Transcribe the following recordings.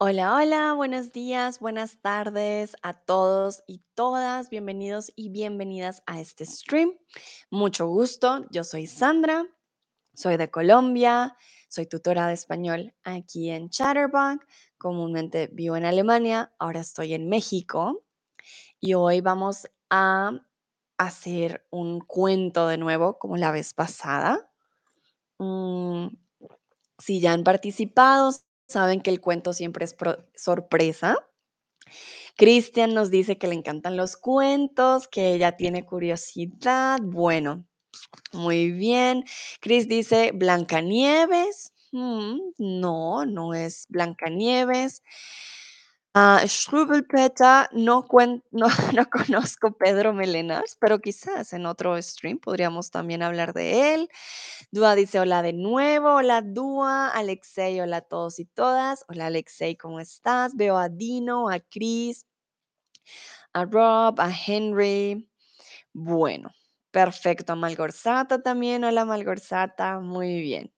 Hola, hola, buenos días, buenas tardes a todos y todas. Bienvenidos y bienvenidas a este stream. Mucho gusto, yo soy Sandra, soy de Colombia, soy tutora de español aquí en Chatterbox. Comúnmente vivo en Alemania, ahora estoy en México y hoy vamos a hacer un cuento de nuevo como la vez pasada. Mm, si ya han participado, saben que el cuento siempre es sorpresa. Cristian nos dice que le encantan los cuentos, que ella tiene curiosidad. Bueno, muy bien. Chris dice Blancanieves. Mm, no, no es Blancanieves. Ah, no, no, no conozco Pedro Melenas, pero quizás en otro stream podríamos también hablar de él. Dúa dice hola de nuevo, hola Dúa, Alexei, hola a todos y todas. Hola Alexei, ¿cómo estás? Veo a Dino, a Chris, a Rob, a Henry. Bueno, perfecto. A Malgorzata también. Hola Malgorzata, muy bien.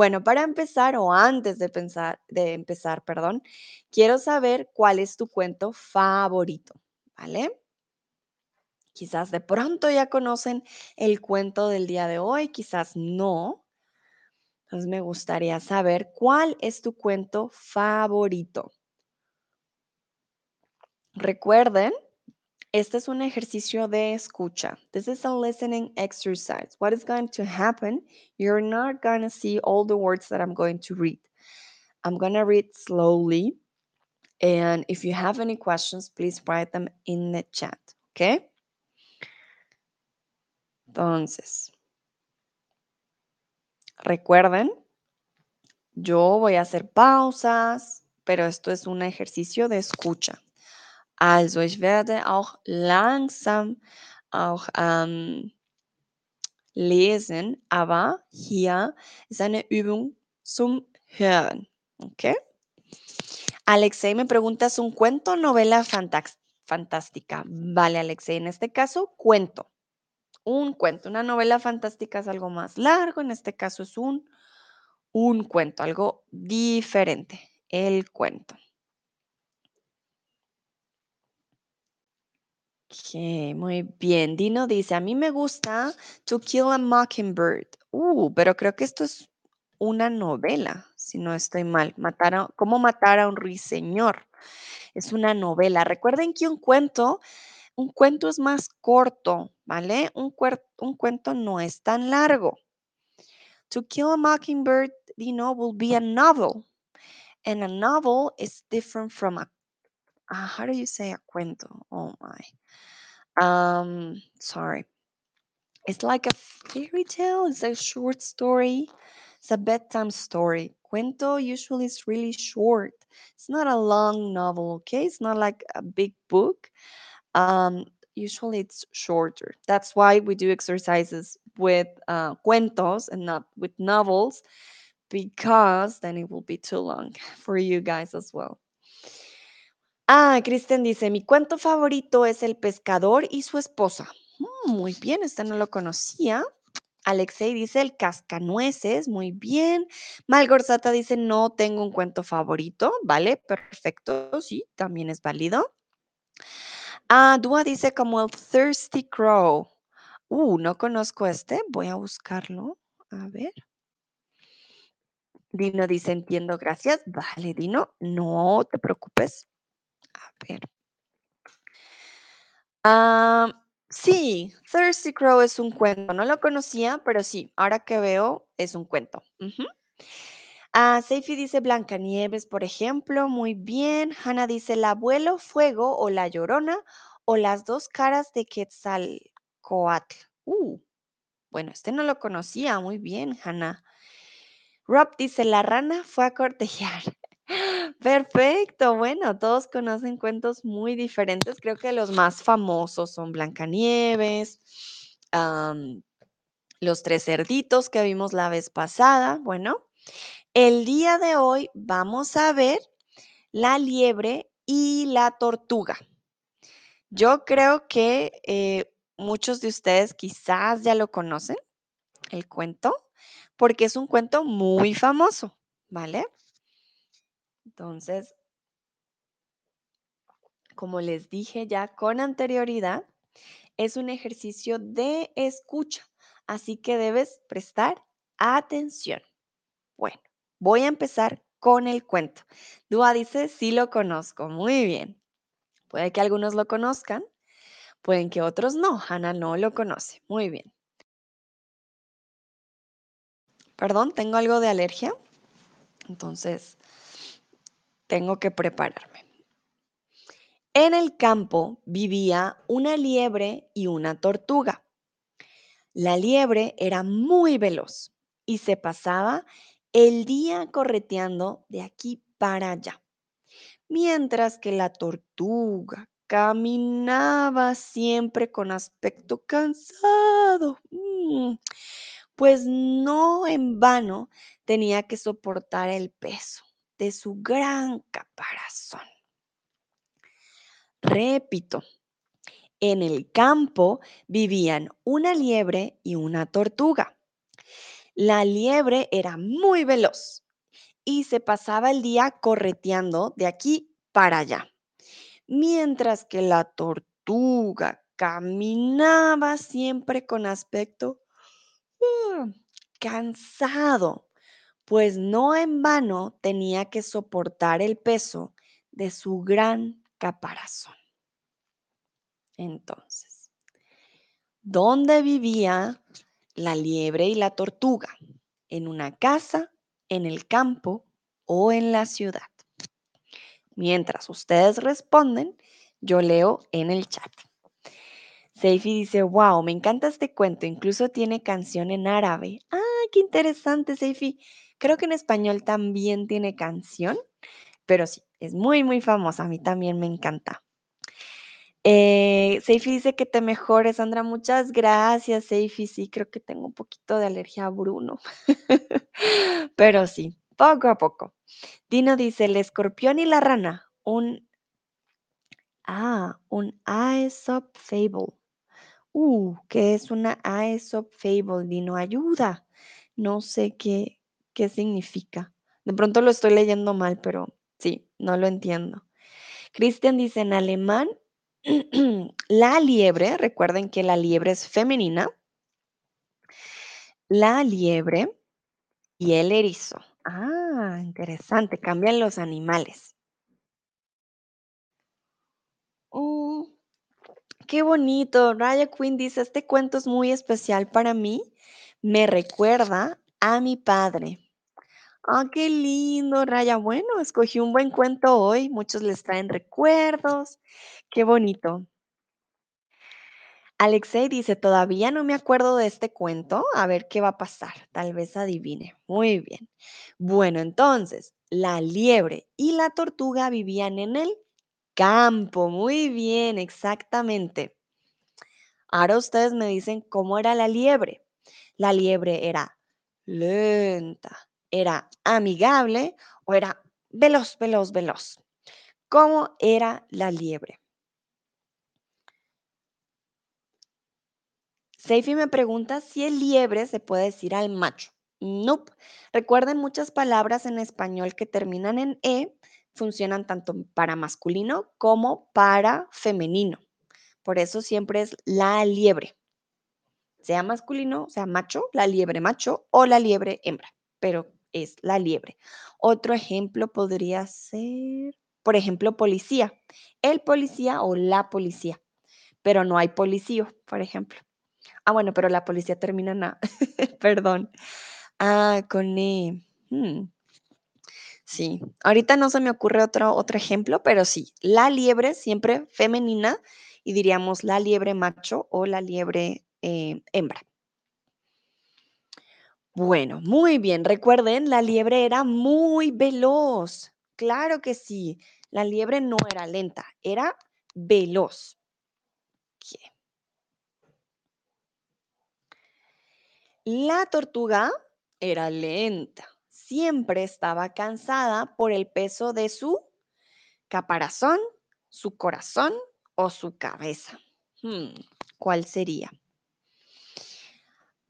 Bueno, para empezar, o antes de pensar, de empezar, perdón, quiero saber cuál es tu cuento favorito, ¿vale? Quizás de pronto ya conocen el cuento del día de hoy, quizás no. Entonces me gustaría saber cuál es tu cuento favorito. Recuerden, este es un ejercicio de escucha. This is a listening exercise. What is going to happen? You're not going to see all the words that I'm going to read. I'm going to read slowly. And if you have any questions, please write them in the chat. ¿Ok? Entonces, recuerden, yo voy a hacer pausas, pero esto es un ejercicio de escucha. Also, ich werde auch langsam auch ähm, lesen, aber hier ist eine Übung zum Hören. ¿Ok? Alexei me pregunta, ¿es un cuento o novela fantástica? Vale, Alexei, en este caso, cuento. Un cuento. Una novela fantástica es algo más largo, en este caso es un cuento, algo diferente. El cuento. Ok, muy bien. Dino dice, a mí me gusta To Kill a Mockingbird. Uh, pero creo que esto es una novela, si no estoy mal. Matar a- ¿Cómo matar a un ruiseñor? Es una novela. Recuerden que un cuento, un cuento es más corto, ¿vale? Un, un cuento no es tan largo. To Kill a Mockingbird, Dino, will be a novel. And a novel is different from a, uh, how do you say a cuento? Oh my. Um, sorry. It's like a fairy tale. It's a short story. It's a bedtime story. Cuento usually is really short. It's not a long novel, okay? It's not like a big book. Um, usually it's shorter. That's why we do exercises with uh, cuentos and not with novels, because then it will be too long for you guys as well. Ah, Kristen dice, mi cuento favorito es El pescador y su esposa. Mm, muy bien, este no lo conocía. Alexei dice El cascanueces, muy bien. Malgorzata dice no tengo un cuento favorito, vale, perfecto, sí, también es válido. Ah, Dua dice como el Thirsty Crow. Uh, no conozco este, voy a buscarlo. A ver. Dino dice entiendo, gracias. Vale, Dino, no te preocupes. A ver. Ah, sí, Thirsty Crow es un cuento. No lo conocía, pero sí, ahora que veo, es un cuento. Ah, Seifi dice Blancanieves, por ejemplo. Muy bien. Hanna dice el abuelo fuego o la llorona o las dos caras de Quetzalcoatl. Uh, bueno, este no lo conocía. Muy bien, Hanna. Rob dice la rana fue a cortejar. Perfecto, bueno, todos conocen cuentos muy diferentes. Creo que los más famosos son Blancanieves, Los tres cerditos que vimos la vez pasada. Bueno, el día de hoy vamos a ver la liebre y la tortuga. Yo creo que eh, muchos de ustedes quizás ya lo conocen, el cuento, porque es un cuento muy famoso, ¿vale? Entonces, como les dije ya con anterioridad, es un ejercicio de escucha, así que debes prestar atención. Bueno, voy a empezar con el cuento. Dua dice, sí lo conozco, muy bien. Puede que algunos lo conozcan, pueden que otros no. Hannah no lo conoce, muy bien. Perdón, tengo algo de alergia, entonces tengo que prepararme. En el campo vivía una liebre y una tortuga. La liebre era muy veloz y se pasaba el día correteando de aquí para allá, mientras que la tortuga caminaba siempre con aspecto cansado, mm, pues no en vano tenía que soportar el peso de su gran caparazón. Repito, en el campo vivían una liebre y una tortuga. La liebre era muy veloz y se pasaba el día correteando de aquí para allá, mientras que la tortuga caminaba siempre con aspecto ah, cansado, pues no en vano tenía que soportar el peso de su gran caparazón. Entonces, ¿dónde vivía la liebre y la tortuga? ¿En una casa, en el campo o en la ciudad? Mientras ustedes responden, yo leo en el chat. Seifi dice, wow, me encanta este cuento, incluso tiene canción en árabe. Ah, qué interesante, Seifi. Creo que en español también tiene canción, pero sí, es muy, muy famosa. A mí también me encanta. Eh, Seifi dice que te mejores, Sandra. Muchas gracias, Seifi. Sí, creo que tengo un poquito de alergia a Bruno. Pero sí, poco a poco. Dino dice, el escorpión y la rana. Un... Ah, un Aesop Fable. Uh, ¿qué es una Aesop Fable? Dino, ayuda. No sé qué, qué significa. De pronto lo estoy leyendo mal, pero sí, no lo entiendo. Cristian dice en alemán, la liebre, recuerden que la liebre es femenina, la liebre y el erizo. Ah, interesante, cambian los animales. Oh, qué bonito. Raya Quinn dice, este cuento es muy especial para mí. Me recuerda a mi padre. Ah, qué lindo, Raya. Bueno, escogí un buen cuento hoy. Muchos les traen recuerdos. Qué bonito. Alexei dice, todavía no me acuerdo de este cuento. A ver qué va a pasar. Tal vez adivine. Muy bien. Bueno, entonces, la liebre y la tortuga vivían en el campo. Muy bien, exactamente. Ahora ustedes me dicen cómo era la liebre. La liebre era lenta, era amigable o era veloz, veloz, veloz. ¿Cómo era la liebre? Seifi me pregunta si el liebre se puede decir al macho. Nope. Recuerden, muchas palabras en español que terminan en E funcionan tanto para masculino como para femenino. Por eso siempre es la liebre. Sea masculino, sea macho, la liebre macho o la liebre hembra, pero es la liebre. Otro ejemplo podría ser, por ejemplo, policía. El policía o la policía, pero no hay policío, por ejemplo. Ah, bueno, pero la policía termina en A. Perdón. Ah, con E. Hmm. Sí, ahorita no se me ocurre otro, otro ejemplo, pero sí, la liebre siempre femenina y diríamos la liebre macho o la liebre eh, hembra. Bueno, muy bien. Recuerden, la liebre era muy veloz. Claro que sí. La liebre no era lenta, era veloz. La tortuga era lenta. Siempre estaba cansada por el peso de su caparazón, su corazón o su cabeza. Hmm, ¿Cuál sería?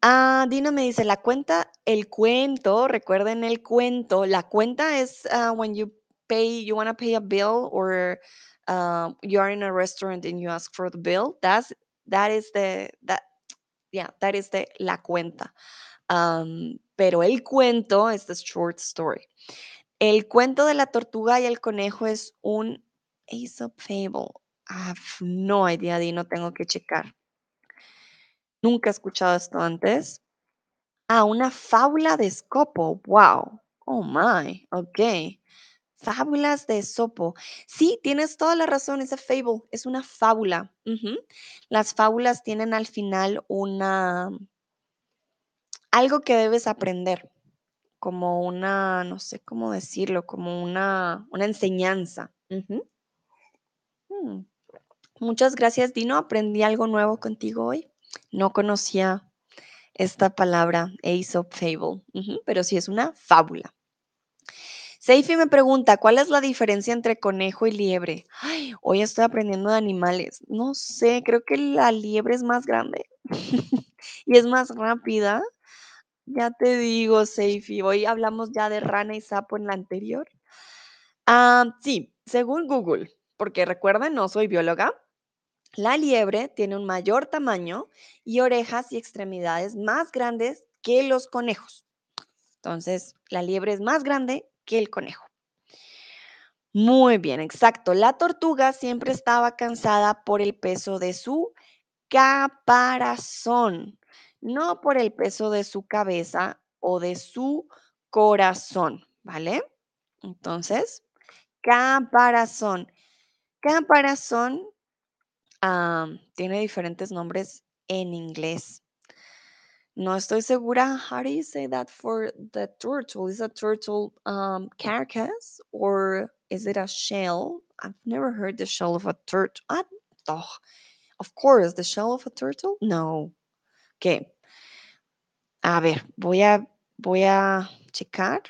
Ah, me dice, la cuenta, el cuento, recuerden el cuento, la cuenta es uh, when you pay, you want to pay a bill or uh, you are in a restaurant and you ask for the bill. That's that is the that yeah that is the la cuenta. Um, pero el cuento es the short story. El cuento de la tortuga y el conejo es un Aesop fable. I have no idea, Dino, tengo que checar. Nunca he escuchado esto antes. Ah, una fábula de Escopo. Wow. Oh my. Ok. Fábulas de Esopo. Sí, tienes toda la razón, es fable, es una fábula. Las fábulas tienen al final una algo que debes aprender, como una, no sé cómo decirlo, como una, una enseñanza. Mm. Muchas gracias, Dino. Aprendí algo nuevo contigo hoy. No conocía esta palabra, Aesop Fable, pero sí es una fábula. Seifi me pregunta, ¿cuál es la diferencia entre conejo y liebre? Ay, hoy estoy aprendiendo de animales. No sé, creo que la liebre es más grande y es más rápida. Ya te digo, Seifi, hoy hablamos ya de rana y sapo en la anterior. Ah, sí, según Google, porque recuerden, no soy bióloga, la liebre tiene un mayor tamaño y orejas y extremidades más grandes que los conejos. Entonces, la liebre es más grande que el conejo. Muy bien, exacto. La tortuga siempre estaba cansada por el peso de su caparazón, no por el peso de su cabeza o de su corazón, ¿vale? Entonces, caparazón. Caparazón am, tiene diferentes nombres en inglés. No estoy segura. How do you say that for the turtle? Is a turtle um, carcass or is it a shell? I've never heard the shell of a turtle. Ah, doch. Of course, the shell of a turtle? No. Okay. A ver, voy a, voy a checar.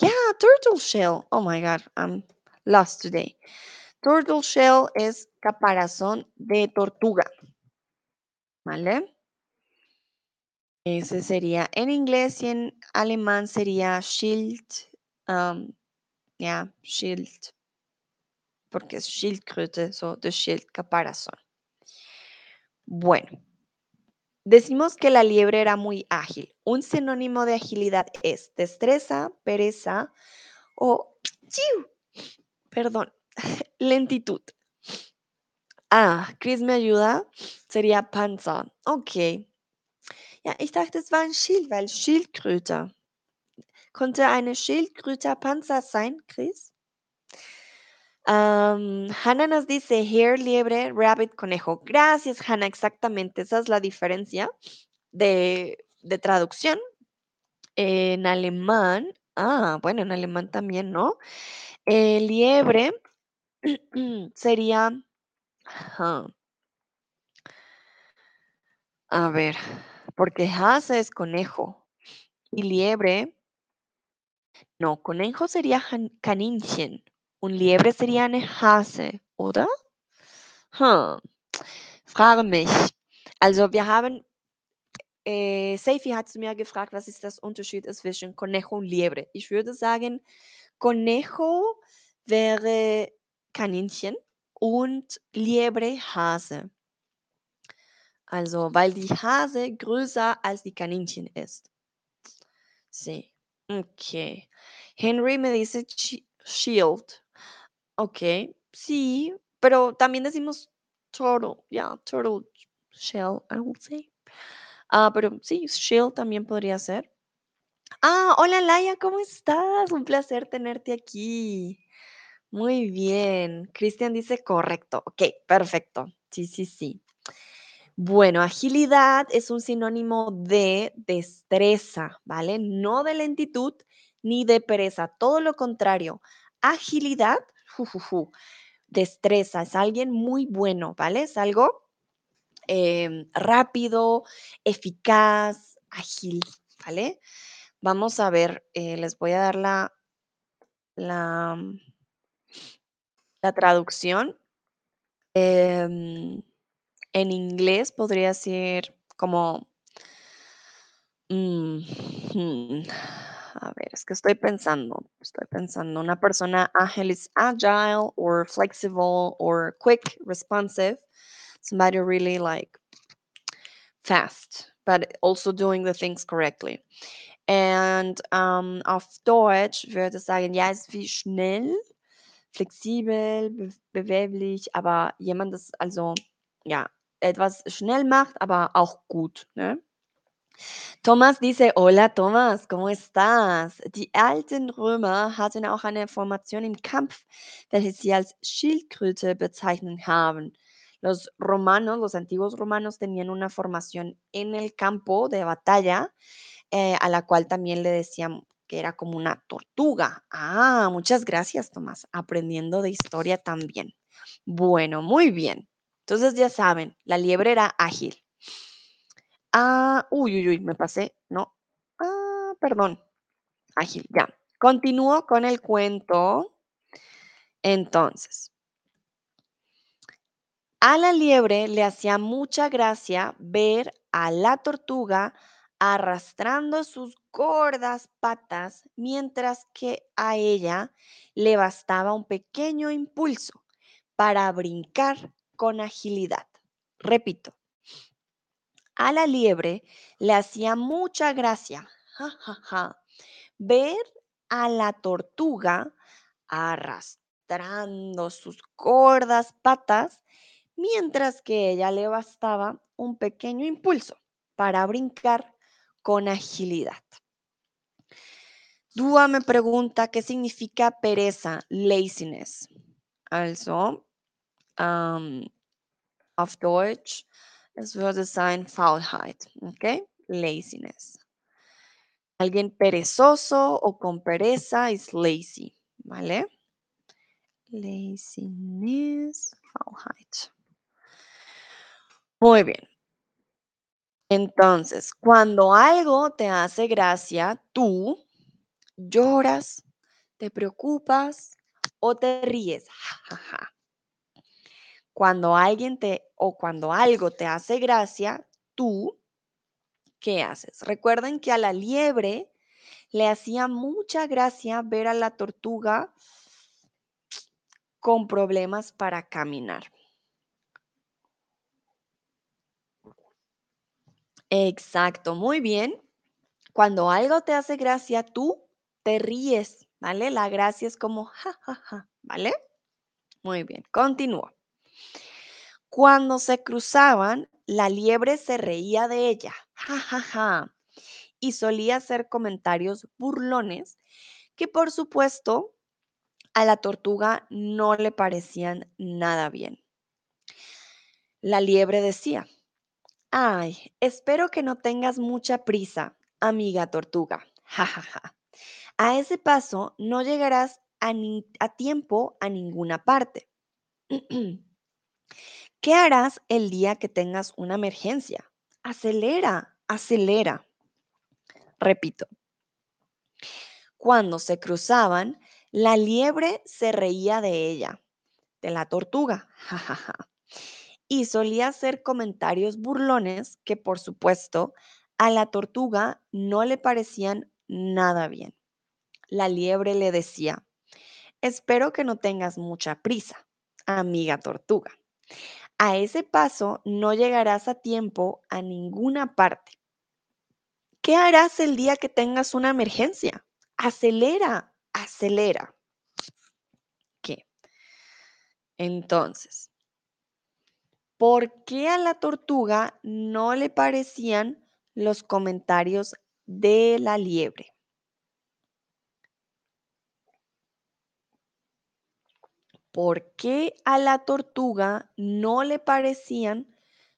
Yeah, turtle shell. Oh my God, I'm lost today. Turtle shell es caparazón de tortuga. ¿Vale? Ese sería en inglés y en alemán sería Schild. um, ja, Schild. Porque es Schildkröte, so de Schild, caparazón. Bueno, decimos que la liebre era muy ágil. Un sinónimo de agilidad es destreza, pereza o, perdón, lentitud. Ah, Chris me ayuda. Sería Panzer. Ok. Ja, ich dachte, es war ein Schild, weil Schildkröte. Konnte eine Schildkröte Panzer sein, Chris? Am, Hannah nos dice hare, liebre, rabbit, conejo. Gracias, Hannah. Exactamente, esa es la diferencia de, traducción. En alemán, ah, bueno, en alemán también, ¿no? El liebre sería, ajá, a ver, porque Hase es conejo y liebre, no, conejo sería Kaninchen, un liebre sería eine Hase, oder? Hm, frage mich. Also wir haben, äh, Seifi hat zu mir gefragt, was ist das Unterschied zwischen Conejo und Liebre. Ich würde sagen, Conejo wäre Kaninchen und Liebre Hase. Also, weil die Hase größer als die Kaninchen ist. Sí. Ok. Henry me dice shield. Ok. Sí, pero también decimos turtle. Yeah, turtle shell, I would say. Pero sí, shield también podría ser. Ah, hola Laia, ¿cómo estás? Un placer tenerte aquí. Muy bien. Cristian dice correcto. Ok, perfecto. Sí, sí, sí. Bueno, agilidad es un sinónimo de destreza, ¿vale? No de lentitud ni de pereza, todo lo contrario. Agilidad, jujuju, destreza, es alguien muy bueno, ¿vale? Es algo em, rápido, eficaz, ágil, ¿vale? Vamos a ver, eh, les voy a dar la, la, la traducción. Em, en inglés podría ser como Mm, hmm, A ver, es que estoy pensando, estoy pensando, una persona ágil is agile or flexible or quick, responsive. Somebody really like fast, but also doing the things correctly. And ähm, auf Deutsch würde sagen, ja, ist wie schnell, flexibel, be beweglich, aber jemand, das also ja, etwas schnell macht, aber auch gut, ne? Thomas dice, hola Thomas, ¿cómo estás? Die alten Römer hatten auch eine Formation im Kampf, welche sie als Schildkröte bezeichnet haben. Los romanos, los antiguos romanos tenían una formación en el campo de batalla, eh, a la cual también le decían que era como una tortuga. Ah, muchas gracias, Tomás, aprendiendo de historia también. Bueno, muy bien. Entonces ya saben, la liebre era ágil. Ah, uy, uy, uy, me pasé. No. Ah, perdón. Ágil, ya. Continúo con el cuento. Entonces, a la liebre le hacía mucha gracia ver a la tortuga arrastrando sus gordas patas, mientras que a ella le bastaba un pequeño impulso para brincar con agilidad. Repito, a la liebre le hacía mucha gracia ver a la tortuga arrastrando sus gordas patas, mientras que ella le bastaba un pequeño impulso para brincar con agilidad. Dúa me pregunta qué significa pereza, laziness. Also, ähm, auf Deutsch, es würde sein Faulheit, ¿ok? Laziness. Alguien perezoso o con pereza es lazy, ¿vale? Laziness, Faulheit. Muy bien. Entonces, cuando algo te hace gracia, tú lloras, te preocupas o te ríes. Cuando alguien te o cuando algo te hace gracia, tú ¿qué haces? Recuerden que a la liebre le hacía mucha gracia ver a la tortuga con problemas para caminar. Exacto, muy bien. Cuando algo te hace gracia, tú te ríes, ¿vale? La gracia es como ja, ja, ja, ¿vale? Muy bien, continúo. Cuando se cruzaban, la liebre se reía de ella, ja, ja, ja, y solía hacer comentarios burlones que por supuesto a la tortuga no le parecían nada bien. La liebre decía, ay, espero que no tengas mucha prisa, amiga tortuga, ja, ja, ja. A ese paso no llegarás a, tiempo a ninguna parte. ¿Qué harás el día que tengas una emergencia? Acelera, acelera. Repito, cuando se cruzaban, la liebre se reía de ella, de la tortuga, jajaja, y solía hacer comentarios burlones que, por supuesto, a la tortuga no le parecían nada bien. La liebre le decía, espero que no tengas mucha prisa, amiga tortuga. A ese paso no llegarás a tiempo a ninguna parte. ¿Qué harás el día que tengas una emergencia? Acelera, acelera. ¿Qué? Entonces, ¿por qué a la tortuga no le parecían los comentarios de la liebre? ¿Por qué a la tortuga no le parecían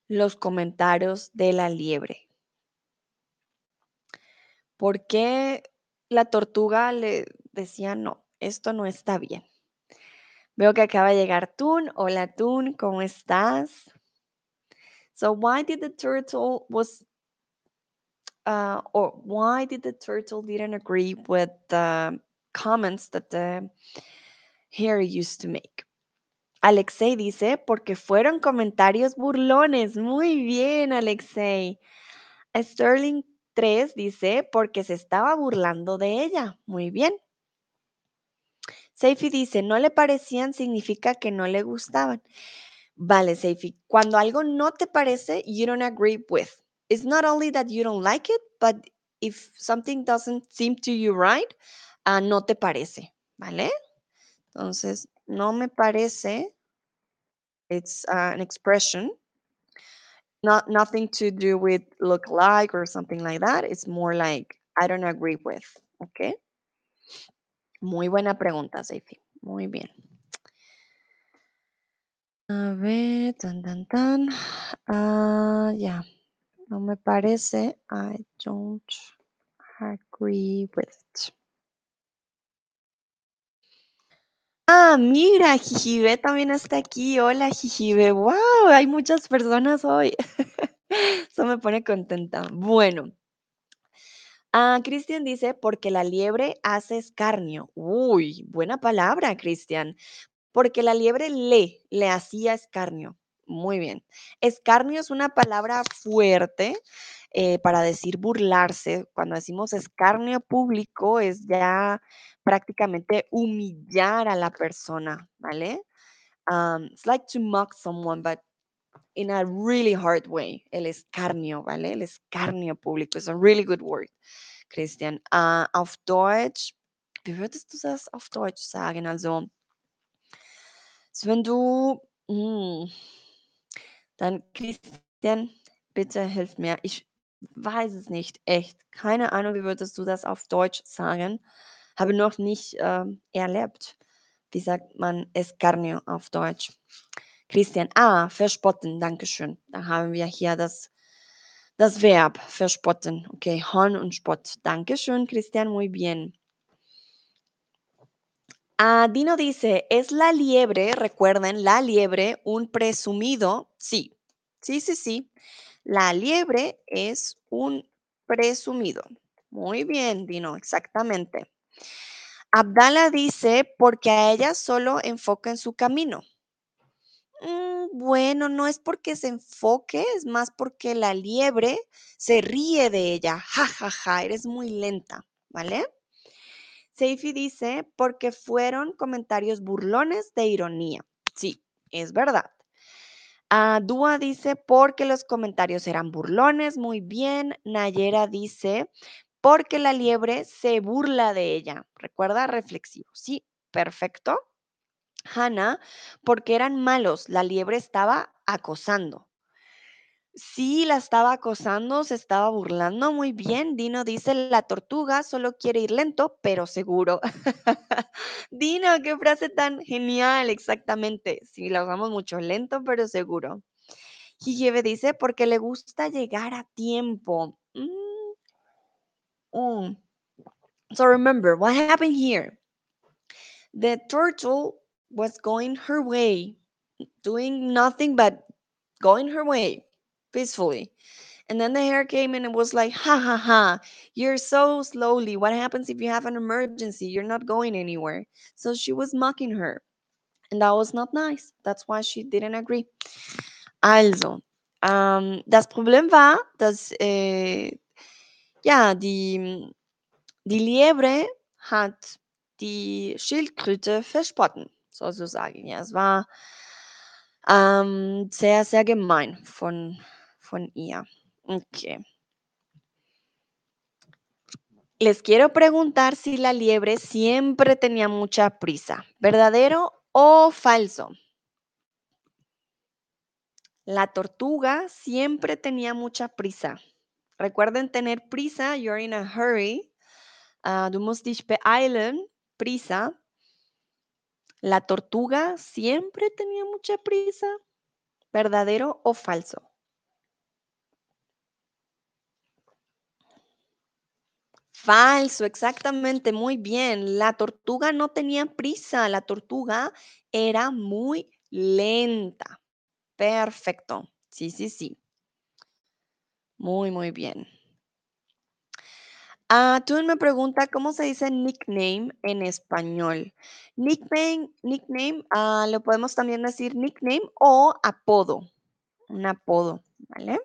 los comentarios de la liebre? ¿Por qué la tortuga le decía, no, esto no está bien? Veo que acaba de llegar Tun. Hola Tun, ¿cómo estás? So why did the turtle was uh, or why did the turtle didn't agree with the comments that the hare used to make? Alexei dice, porque fueron comentarios burlones. Muy bien, Alexei. Sterling 3 dice, porque se estaba burlando de ella. Muy bien. Seifi dice, no le parecían significa que no le gustaban. Vale, Seifi, cuando algo no te parece, you don't agree with. It's not only that you don't like it, but if something doesn't seem to you right, ah, no te parece, ¿vale? Entonces, no me parece, it's uh, an expression, not nothing to do with look like or something like that. It's more like I don't agree with, okay? Muy buena pregunta, Seifi. Muy bien. A ver, tan, tan, tan. Ah, ya. No me parece. I don't agree with it. Ah, mira, Jijibe también está aquí. Hola, Jijibe. ¡Wow! Hay muchas personas hoy. Eso me pone contenta. Bueno. Ah, Cristian dice, porque la liebre hace escarnio. Uy, buena palabra, Cristian. Porque la liebre le, le hacía escarnio. Muy bien. Escarnio es una palabra fuerte eh, para decir burlarse. Cuando decimos escarnio público es ya prácticamente humillar a la persona, ¿vale? Um, it's like to mock someone, but in a really hard way. El escarnio, ¿vale? El escarnio público is a really good word, Christian. Uh, auf Deutsch, wie würdest du das auf Deutsch sagen? Hm, dann Christian, bitte hilf mir. Ich weiß es nicht, echt. Keine Ahnung, wie würdest du das auf Deutsch sagen? Habe noch nicht ähm, erlebt. Wie sagt man Escarnio auf Deutsch? Christian, ah, verspotten, Dankeschön. Da haben wir hier das, das Verb, verspotten. Okay, Horn und Spott. Dankeschön, Christian, muy bien. Ah, Dino dice, ¿es la liebre, recuerden, la liebre, un presumido? Sí, sí, sí, sí. La liebre es un presumido. Muy bien, Dino, exactamente. Abdala dice, porque a ella solo enfoca en su camino. Mm, bueno, no es porque se enfoque, es más porque la liebre se ríe de ella. Ja, ja, ja, eres muy lenta, ¿vale? Seifi dice, porque fueron comentarios burlones de ironía. Sí, es verdad. Ah, Dúa dice, porque los comentarios eran burlones. Muy bien. Nayera dice, porque la liebre se burla de ella. Recuerda, reflexivo. Sí, perfecto. Hannah, porque eran malos. La liebre estaba acosando. Sí, la estaba acosando, se estaba burlando. Muy bien. Dino dice, la tortuga solo quiere ir lento, pero seguro. Dino, qué frase tan genial, exactamente. Sí, la usamos mucho, lento, pero seguro. Jijiebe dice, porque le gusta llegar a tiempo. Mm, mm. So remember, what happened here? The turtle was going her way, doing nothing but going her way peacefully. And then the hare came in and was like, ha ha ha, you're so slowly. What happens if you have an emergency? You're not going anywhere. So she was mocking her. And that was not nice. That's why she didn't agree. Also, ähm, das Problem war, dass äh, eh, ja, die, mm, die Liebre hat die Schildkröte verspotten, sozusagen. Ja, es war ähm, sehr, sehr gemein von, Les quiero preguntar si la liebre siempre tenía mucha prisa, ¿verdadero o falso? La tortuga siempre tenía mucha prisa. Recuerden tener prisa, you're in a hurry. Uh, du prisa. La tortuga siempre tenía mucha prisa, ¿verdadero o falso? Falso, exactamente, muy bien. La tortuga no tenía prisa, la tortuga era muy lenta. Perfecto. Sí, sí, sí. Muy, muy bien. Ah, tú me pregunta cómo se dice nickname en español. Nickname, nickname, ah, lo podemos también decir nickname o apodo. Un apodo, ¿vale?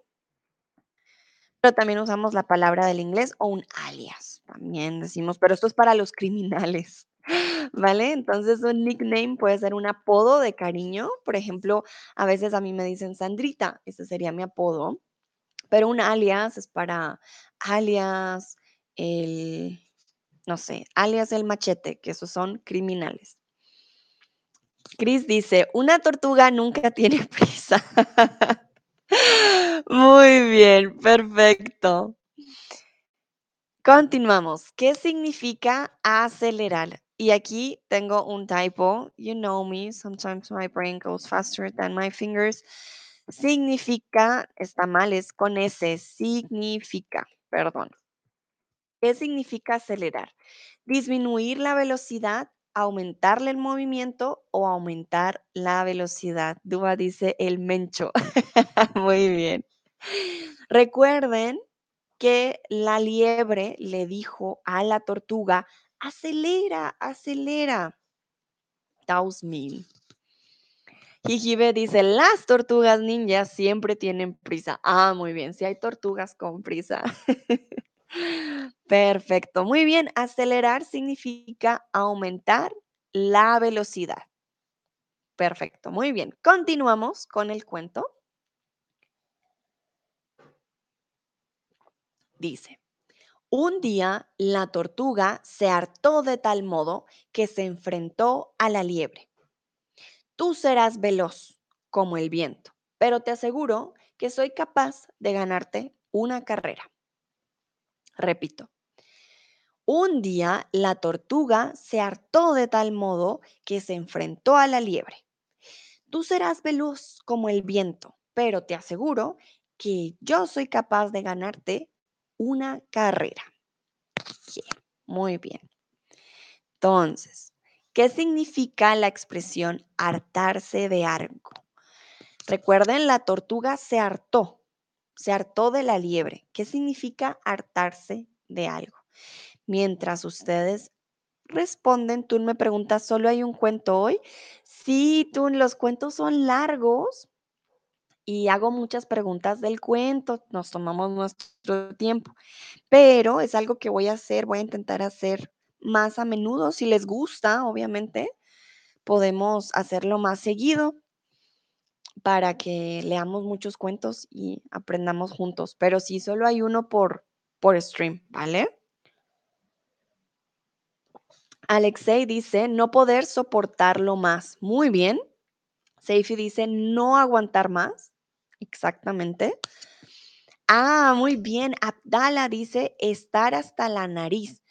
también usamos la palabra del inglés o un alias, también decimos, pero esto es para los criminales, ¿vale? Entonces un nickname puede ser un apodo de cariño, por ejemplo, a veces a mí me dicen Sandrita, ese sería mi apodo, pero un alias es para alias, el, no sé, alias el machete, que esos son criminales. Chris dice, una tortuga nunca tiene prisa. Muy bien, perfecto. Continuamos. ¿Qué significa acelerar? Y aquí tengo un typo. You know me, sometimes my brain goes faster than my fingers. Significa, está mal, es con S, significa, perdón. ¿Qué significa acelerar? Disminuir la velocidad, aumentarle el movimiento o aumentar la velocidad. Dúa dice el mencho. Muy bien. Recuerden que la liebre le dijo a la tortuga, acelera, acelera. Taos mil. Jijibe dice, las tortugas ninjas siempre tienen prisa. Ah, muy bien, si hay tortugas con prisa. Perfecto, muy bien. Acelerar significa aumentar la velocidad. Perfecto, muy bien. Continuamos con el cuento. Dice, un día la tortuga se hartó de tal modo que se enfrentó a la liebre. Tú serás veloz como el viento, pero te aseguro que soy capaz de ganarte una carrera. Repito. Un día la tortuga se hartó de tal modo que se enfrentó a la liebre. Tú serás veloz como el viento, pero te aseguro que yo soy capaz de ganarte una carrera. muy bien. Entonces, ¿qué significa la expresión hartarse de algo? Recuerden, la tortuga se hartó, se hartó de la liebre. ¿Qué significa hartarse de algo? Mientras ustedes responden, tú me preguntas, ¿solo hay un cuento hoy? Sí, tú, los cuentos son largos y hago muchas preguntas del cuento, nos tomamos nuestro tiempo, pero es algo que voy a hacer, voy a intentar hacer más a menudo, si les gusta, obviamente, podemos hacerlo más seguido para que leamos muchos cuentos y aprendamos juntos, pero sí, solo hay uno por, por stream, ¿vale? Alexei dice, no poder soportarlo más. Muy bien. Seifi dice, no aguantar más. Exactamente. Ah, muy bien. Abdala dice, estar hasta la nariz.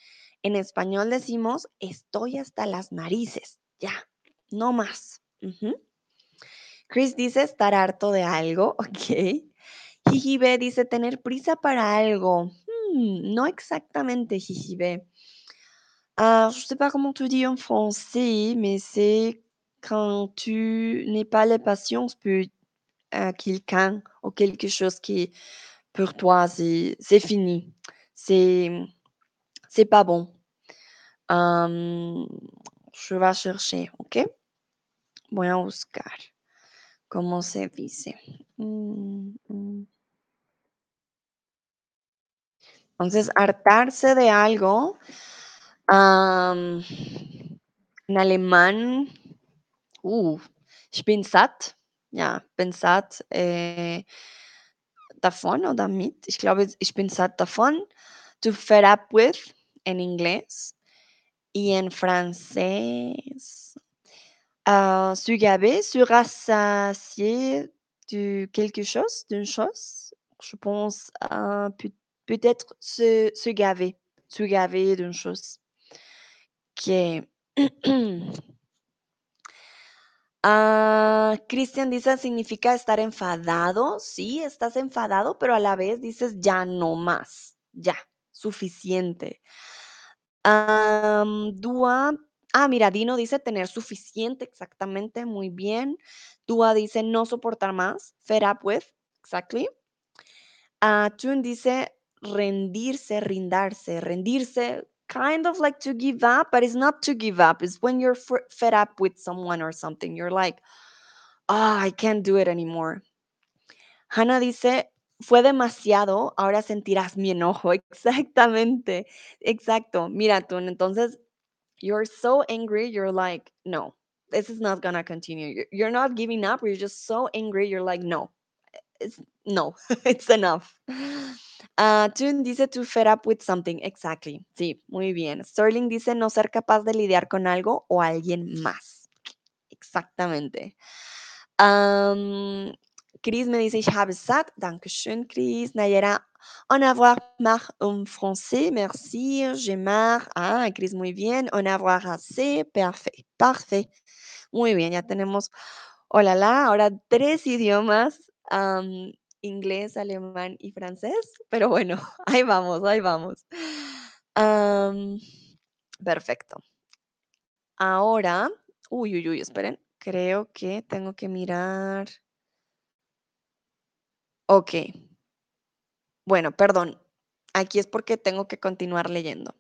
En español decimos, estoy hasta las narices. Ya, no más. Chris dice, estar harto de algo. Ok. Jijibe dice, tener prisa para algo. Hmm, no exactamente, Jijibe. Ah, je ne sais pas comment tu dis en français, mais c'est quand tu n'as pas la patience pour quelqu'un ou quelque chose qui, pour toi, c'est fini. C'est pas bon. Je vais chercher, ¿ok? Voy a buscar. ¿Cómo se dice? Mm, mm. Entonces, hartarse de algo Ähm, in alemán, uh, ich bin satt. Ja, bin satt äh, davon oder mit? Ich glaube, ich bin satt davon. To fed up with en inglés. Y en francés, uh, se gaver, se rassasier de quelque chose, d'une chose? Je pense uh, peut- peut-être se, se gaver, se gaver d'une chose. que ah, Cristian dice, significa estar enfadado. Sí, estás enfadado, pero a la vez dices, ya no más, ya, suficiente. Dúa, ah, mira, Dino dice tener suficiente, exactamente, muy bien. Dúa dice no soportar más, fed up with, exactly. Uh, Chun dice rendirse, rindarse, rendirse, kind of like to give up, but it's not to give up. It's when you're fed up with someone or something. You're like, ah, I can't do it anymore. Hannah dice fue demasiado, ahora sentirás mi enojo. Exactamente, exacto. Mira tú, entonces, you're so angry, you're like, no, this is not gonna continue. You're not giving up, you're just so angry, you're like, no, no, it's enough. Uh, Tune dice to fed up with something. Exactly. Sí, muy bien. Sterling dice no ser capaz de lidiar con algo o alguien más. Exactamente. Chris me dice, ich habe satt. Dankeschön, Chris. Nayera, en avoir marre en français. Merci. J'ai marre. Ah, Chris, muy bien. En avoir assez. Parfait. Parfait. Muy bien, ya tenemos, hola, la, ahora tres idiomas, inglés, alemán y francés. Pero bueno, ahí vamos, ahí vamos. Am, perfecto. Ahora, uy, uy, uy, esperen. Creo que tengo que mirar. Ok. Bueno, perdón. Aquí es porque tengo que continuar leyendo.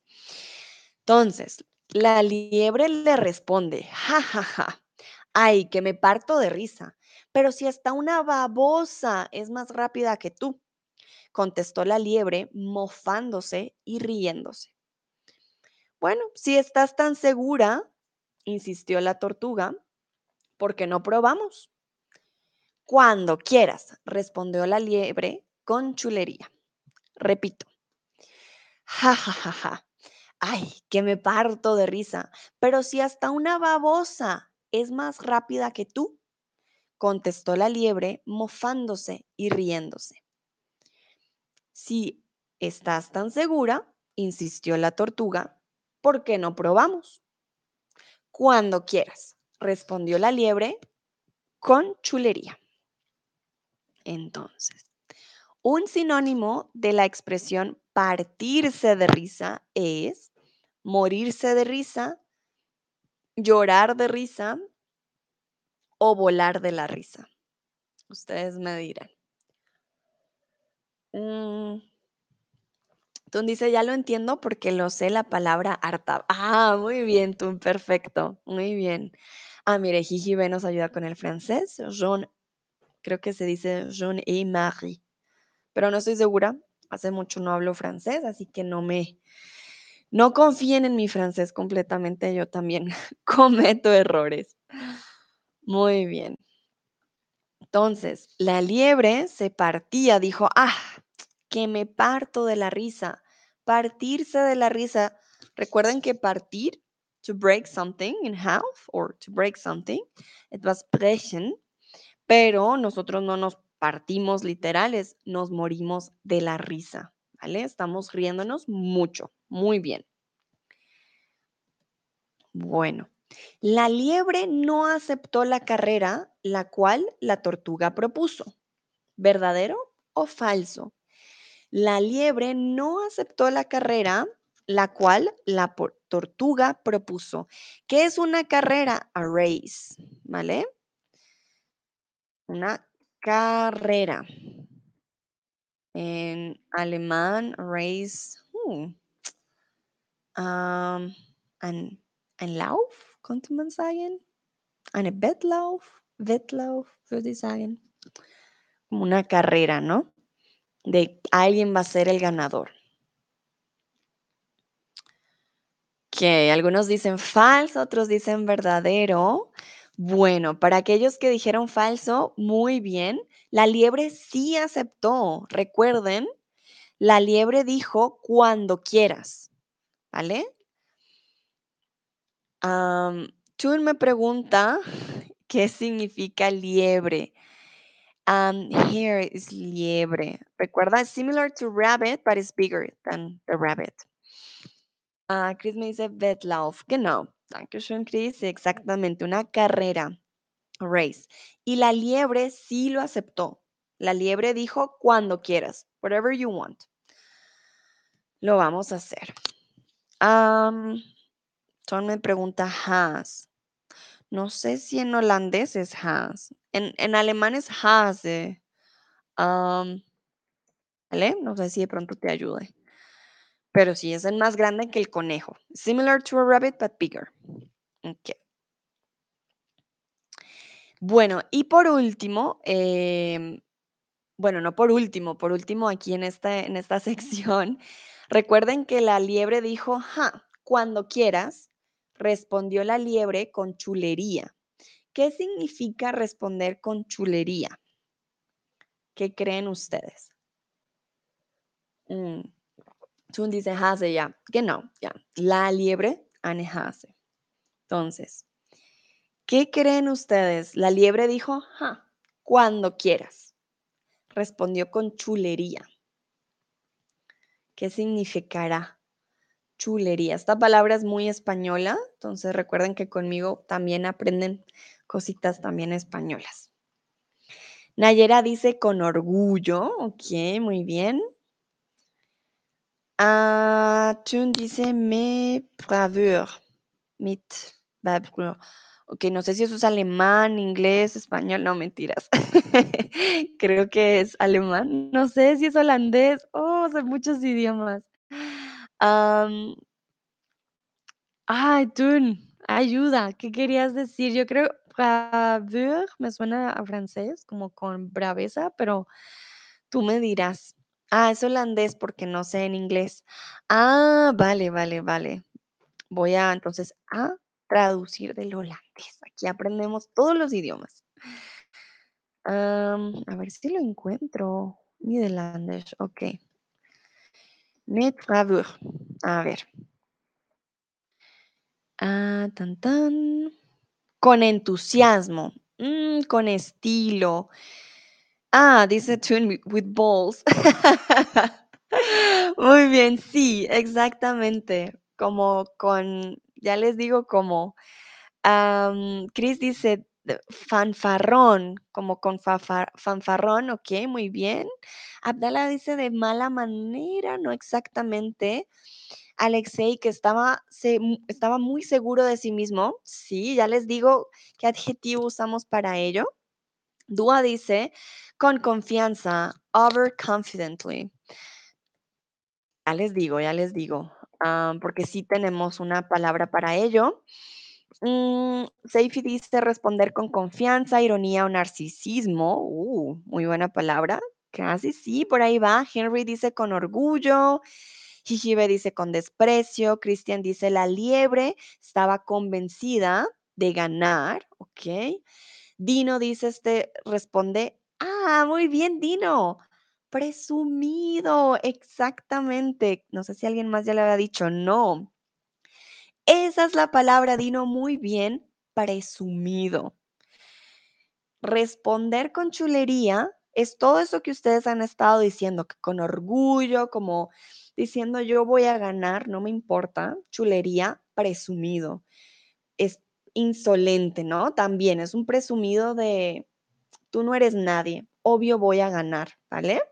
Entonces, la liebre le responde, ja, ja, ja. Ay, que me parto de risa. Pero si hasta una babosa es más rápida que tú, contestó la liebre, mofándose y riéndose. Bueno, si estás tan segura, insistió la tortuga, ¿por qué no probamos? Cuando quieras, respondió la liebre con chulería. Repito. Ja, ja, ja, ja. Ay, que me parto de risa. Pero si hasta una babosa es más rápida que tú, contestó la liebre, mofándose y riéndose. Si estás tan segura, insistió la tortuga, ¿por qué no probamos? Cuando quieras, respondió la liebre con chulería. Entonces, un sinónimo de la expresión partirse de risa es morirse de risa, llorar de risa o volar de la risa. Ustedes me dirán. Mm. Tú dice, ya lo entiendo porque lo sé la palabra harta. Ah, muy bien, tú, perfecto, muy bien. Ah, mire, Gigi B nos ayuda con el francés. Jean, creo que se dice Jean et Marie, pero no estoy segura. Hace mucho no hablo francés, así que no me, no confíen en mi francés completamente. Yo también cometo errores. Muy bien. Entonces, la liebre se partía, dijo, ah, que me parto de la risa. Partirse de la risa. Recuerden que partir, to break something in half or to break something, it was brechen, pero nosotros no nos partimos literales, nos morimos de la risa, ¿vale? Estamos riéndonos mucho, muy bien. Bueno, la liebre no aceptó la carrera, la cual la tortuga propuso. ¿Verdadero o falso? La liebre no aceptó la carrera, la cual la tortuga propuso. ¿Qué es una carrera? A race, ¿vale? Una carrera. En alemán, race. Uh, um, ein, ein Lauf, könnte man sagen. Eine Wettlauf, Wettlauf, würde ich sagen. Como una carrera, ¿no? De alguien va a ser el ganador. Que algunos dicen falso, otros dicen verdadero. Bueno, para aquellos que dijeron falso, muy bien. La liebre sí aceptó. Recuerden, la liebre dijo cuando quieras. ¿Vale? Um, Tun me pregunta qué significa liebre. Um, here is liebre. Recuerda, similar to rabbit, but it's bigger than the rabbit. Uh, Chris me dice Wettlauf. Genau. Dankeschön, Chris. Exactamente, una carrera. Race. Y la liebre sí lo aceptó. La liebre dijo cuando quieras. Whatever you want. Lo vamos a hacer. Um, Me pregunta has. No sé si en holandés es has. En, en alemán es hase. Um, ¿Vale? No sé si de pronto te ayude. Pero sí, es el más grande que el conejo. Similar to a rabbit, but bigger. Bueno, y por último, em, bueno, no por último, por último aquí en esta, en esta sección, recuerden que la liebre dijo, ja, cuando quieras, respondió la liebre con chulería. ¿Qué significa responder con chulería? ¿Qué creen ustedes? Mm. Dice hase ya. no, ya. La liebre ane hase. Entonces, ¿qué creen ustedes? La liebre dijo, ja, cuando quieras. Respondió con chulería. ¿Qué significará chulería? Esta palabra es muy española, entonces recuerden que conmigo también aprenden cositas también españolas. Nayera dice con orgullo, ok, muy bien. Ah, Chun dice me braveur, mit braveur. Ok, no sé si eso es alemán, inglés, español, no mentiras. Creo que es alemán. No sé si es holandés. Oh, son muchos idiomas. Ay, Tun, ayuda. ¿Qué querías decir? Yo creo braveur me suena a francés, como con braveza, pero tú me dirás. Ah, es holandés porque no sé en inglés. Ah, vale, vale, vale. Voy a entonces a traducir del holandés. Aquí aprendemos todos los idiomas. a ver si lo encuentro. Nederlandés, ok. Met A ver. Ah, tan tan. Con entusiasmo. Mm, con estilo. Ah, dice Twin with balls. Muy bien, sí, exactamente. Como con, ya les digo como, Chris dice fanfarrón, como con fanfarrón, ok, muy bien. Abdala dice de mala manera, no exactamente. Alexei, que estaba, estaba muy seguro de sí mismo. Sí, ya les digo qué adjetivo usamos para ello. Dua dice con confianza, overconfidently. Ya les digo, ya les digo, porque sí tenemos una palabra para ello. Mm, Seifi dice responder con confianza, ironía o narcisismo. Uh, muy buena palabra. Casi sí, por ahí va. Henry dice con orgullo. Jijibe dice con desprecio. Christian dice la liebre estaba convencida de ganar. Ok. Dino dice, este responde, ah, muy bien, Dino. Presumido, exactamente. No sé si alguien más ya le había dicho, no. Esa es la palabra, Dino, muy bien, presumido. Responder con chulería es todo eso que ustedes han estado diciendo, que con orgullo, como diciendo yo voy a ganar, no me importa, chulería, presumido. Es insolente, ¿no? También es un presumido de, tú no eres nadie, obvio voy a ganar, ¿vale?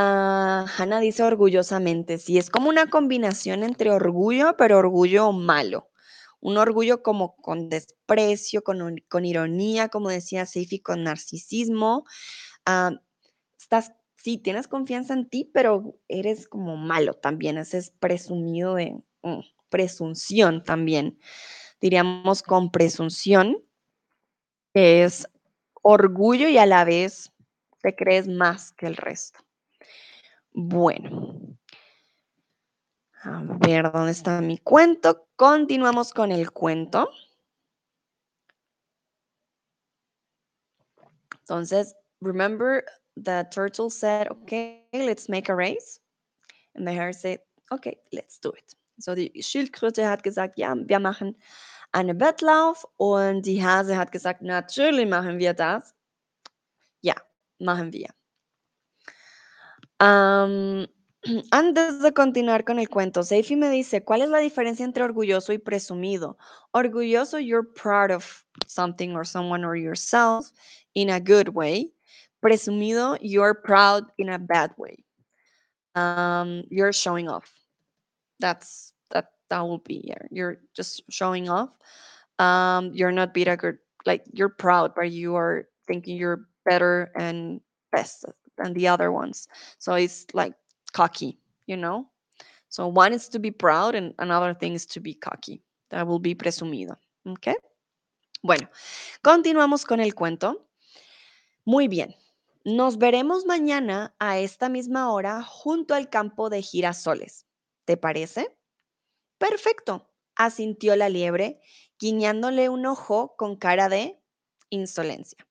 Hannah dice orgullosamente, sí, es como una combinación entre orgullo, pero orgullo malo. Un orgullo como con desprecio, con, con ironía, como decía Seifi, con narcisismo. Ah, estás, sí, tienes confianza en ti, pero eres como malo también. Ese es presumido de mm, presunción también. Diríamos con presunción, que es orgullo y a la vez te crees más que el resto. Bueno, a ver dónde está mi cuento. Continuamos con el cuento. Entonces, remember the turtle said, okay, let's make a race. And the hare said, okay, let's do it. So die Schildkröte hat gesagt, ja, wir machen einen Wettlauf und die Hase hat gesagt, natürlich machen wir das. Ja, machen wir. antes de continuar con el cuento, Seifi me dice, ¿cuál es la diferencia entre orgulloso y presumido? Orgulloso, you're proud of something or someone or yourself in a good way. Presumido, you're proud in a bad way. Um, you're showing off. That's that that will be here. You're just showing off. Um, you're not good like you're proud, but you are thinking you're better and best than the other ones. So it's like cocky, you know? So one is to be proud and another thing is to be cocky. That will be presumido. ¿Ok? Bueno, continuamos con el cuento. Muy bien. Nos veremos mañana a esta misma hora junto al campo de girasoles. ¿Te parece? Perfecto, asintió la liebre, guiñándole un ojo con cara de insolencia.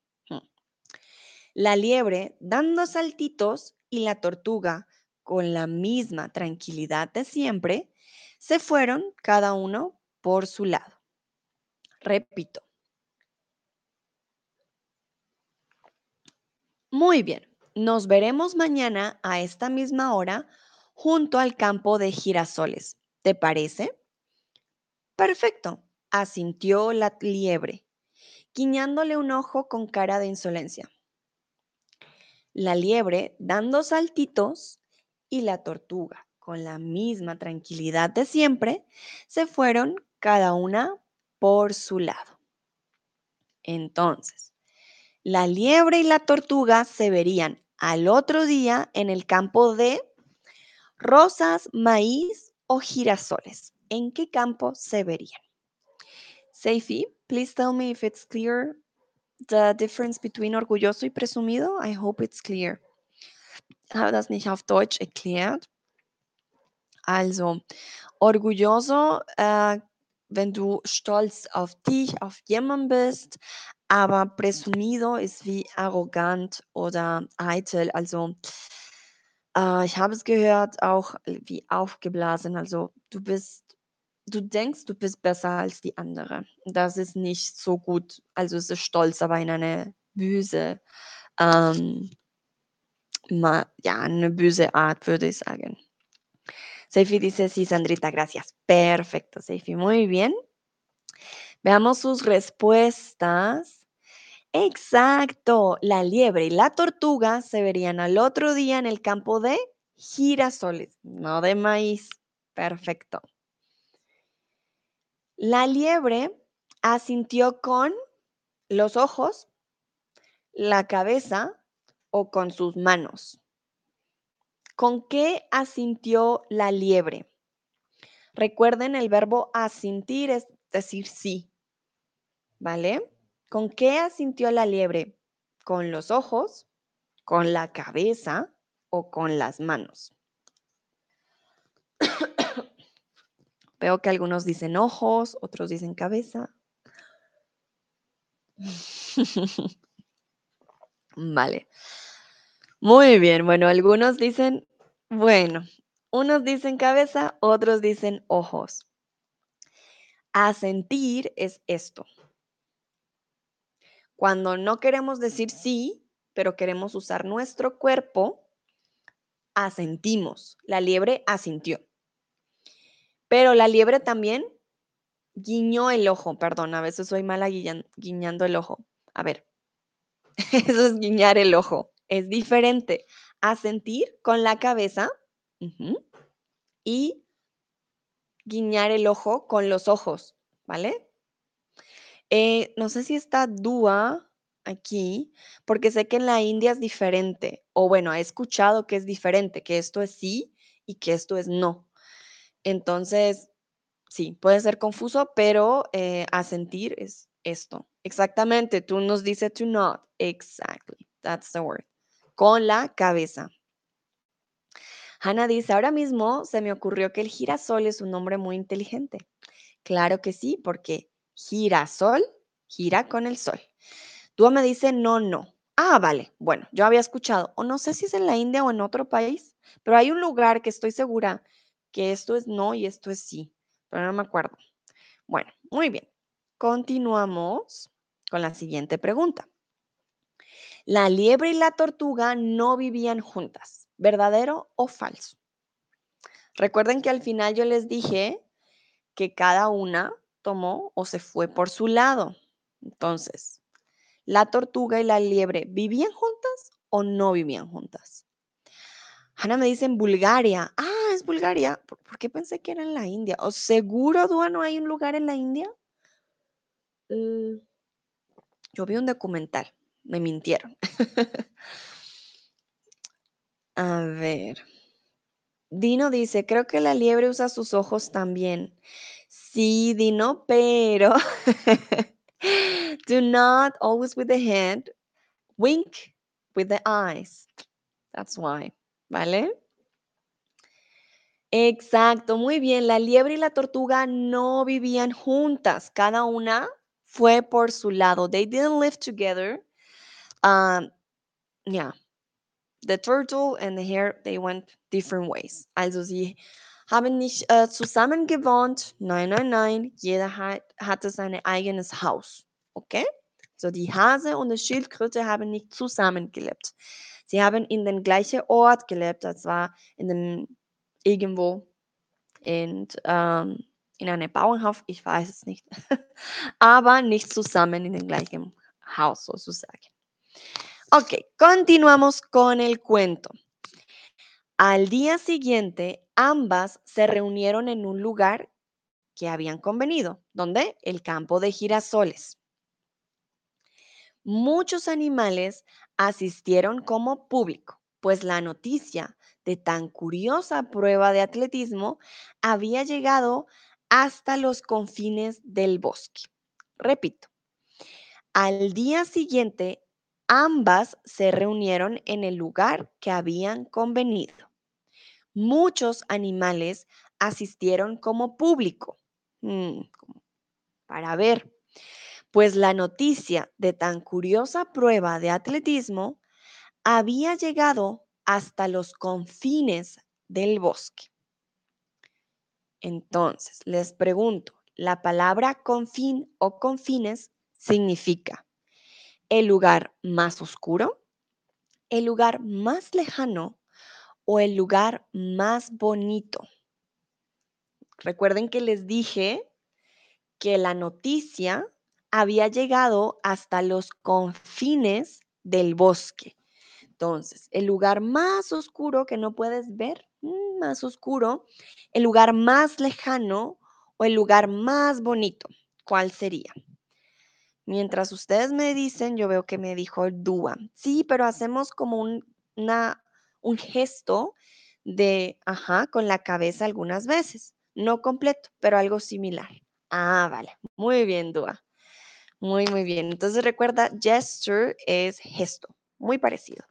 La liebre dando saltitos y la tortuga, con la misma tranquilidad de siempre, se fueron cada uno por su lado. Repito. Muy bien, nos veremos mañana a esta misma hora junto al campo de girasoles. ¿Te parece? Perfecto, asintió la liebre, guiñándole un ojo con cara de insolencia. La liebre dando saltitos y la tortuga, con la misma tranquilidad de siempre, se fueron cada una por su lado. Entonces, la liebre y la tortuga se verían al otro día en el campo de rosas, maíz o girasoles. ¿En qué campo se verían? Seifi, please tell me if it's clear the difference between orgulloso y presumido. I hope it's clear. Habe das nicht auf Deutsch erklärt. Also, orgulloso, äh, wenn du stolz auf dich, auf jemanden bist, aber presumido ist wie arrogant oder eitel. Also, äh, ich habe es gehört, auch wie aufgeblasen. Also, du bist du denkst, du bist besser als die andere. Das ist nicht so gut. Also, es ist stolz, aber in eine böse, ähm, Art, würde ich sagen. Seifi dice, sí, Sandrita, gracias. Perfecto, Seifi, muy bien. Veamos sus respuestas. Exacto, la liebre y la tortuga se verían al otro día en el campo de girasoles, no de maíz. Perfecto. La liebre asintió con los ojos, la cabeza o con sus manos. ¿Con qué asintió la liebre? Recuerden, el verbo asintir es decir sí, ¿vale? ¿Con qué asintió la liebre? ¿Con los ojos, con la cabeza o con las manos? Veo que algunos dicen ojos, otros dicen cabeza. vale. Muy bien, bueno, algunos dicen, bueno, unos dicen cabeza, otros dicen ojos. Asentir es esto. Cuando no queremos decir sí, pero queremos usar nuestro cuerpo, asentimos. La liebre asintió. Pero la liebre también guiñó el ojo, perdón, a veces soy mala guiñando el ojo. A ver, eso es guiñar el ojo. Es diferente a sentir con la cabeza y guiñar el ojo con los ojos, ¿vale? Eh, no sé si está Dúa aquí, porque sé que en la India es diferente, o bueno, he escuchado que es diferente, que esto es sí y que esto es no. Entonces, sí, puede ser confuso, pero eh, asentir es esto. Exactamente, tú nos dices to not. Exactly, that's the word. Con la cabeza. Hannah dice, ahora mismo se me ocurrió que el girasol es un nombre muy inteligente. Claro que sí, porque girasol gira con el sol. Tú me dice, no, no. Ah, vale. Bueno, yo había escuchado, o no sé si es en la India o en otro país, pero hay un lugar que estoy segura que esto es no y esto es sí, pero no me acuerdo. Bueno, muy bien. Continuamos con la siguiente pregunta. La liebre y la tortuga no vivían juntas, ¿verdadero o falso? Recuerden que al final yo les dije que cada una tomó o se fue por su lado. Entonces, ¿la tortuga y la liebre vivían juntas o no vivían juntas? Ana me dice en Bulgaria. Ah, es Bulgaria. ¿Por, qué pensé que era en la India? ¿O seguro, Dua, no hay un lugar en la India? Mm, yo vi un documental. Me mintieron. A ver. Dino dice, creo que la liebre usa sus ojos también. Sí, Dino, pero do not always with the hand. Wink with the eyes. That's why. ¿Vale? Exacto, muy bien. La liebre y la tortuga no vivían juntas. Cada una fue por su lado. They didn't live together. Um, yeah. The turtle and the hare, they went different ways. Also sie haben nicht äh, zusammen gewohnt. Nein, nein, nein. Jeder hat, hatte sein eigenes Haus. Okay? So die Hase und die Schildkröte haben nicht zusammen gelebt. Sie haben in den gleichen Ort gelebt. Das war in dem irgendwo in, ähm, in einem Bauernhof. Ich weiß es nicht. Aber nicht zusammen in dem gleichen Haus sozusagen. Ok, continuamos con el cuento. Al día siguiente, ambas se reunieron en un lugar que habían convenido, donde el campo de girasoles. Muchos animales asistieron como público, pues la noticia de tan curiosa prueba de atletismo había llegado hasta los confines del bosque. Repito, al día siguiente ambas se reunieron en el lugar que habían convenido. Muchos animales asistieron como público mm, para ver, pues la noticia de tan curiosa prueba de atletismo había llegado hasta los confines del bosque. Entonces, les pregunto, la palabra confín o confines significa el lugar más oscuro, el lugar más lejano o el lugar más bonito. Recuerden que les dije que la noticia había llegado hasta los confines del bosque. Entonces, el lugar más oscuro que no puedes ver, mm, más oscuro, el lugar más lejano o el lugar más bonito, ¿cuál sería? Mientras ustedes me dicen, yo veo que me dijo Dúa. Sí, pero hacemos como un, una, un gesto de, ajá, con la cabeza algunas veces. No completo, pero algo similar. Ah, vale. Muy bien, Dúa. Muy, muy bien. Entonces recuerda, gesture es gesto. Muy parecido.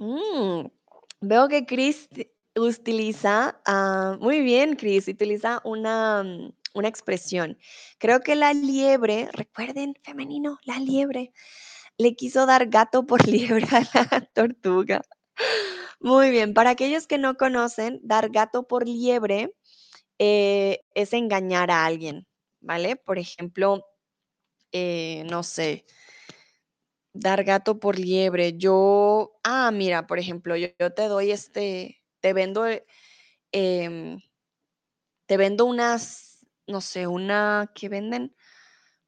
Mm, veo que Chris utiliza, ah, muy bien, Chris, utiliza una, mm, una expresión. Creo que la liebre, recuerden, femenino, la liebre, le quiso dar gato por liebre a la tortuga. Muy bien, para aquellos que no conocen, dar gato por liebre eh, es engañar a alguien, ¿vale? Por ejemplo, eh, no sé, dar gato por liebre. Yo, ah, mira, por ejemplo, yo, yo te doy este, te vendo, eh, em, te vendo unas, no sé, una que venden.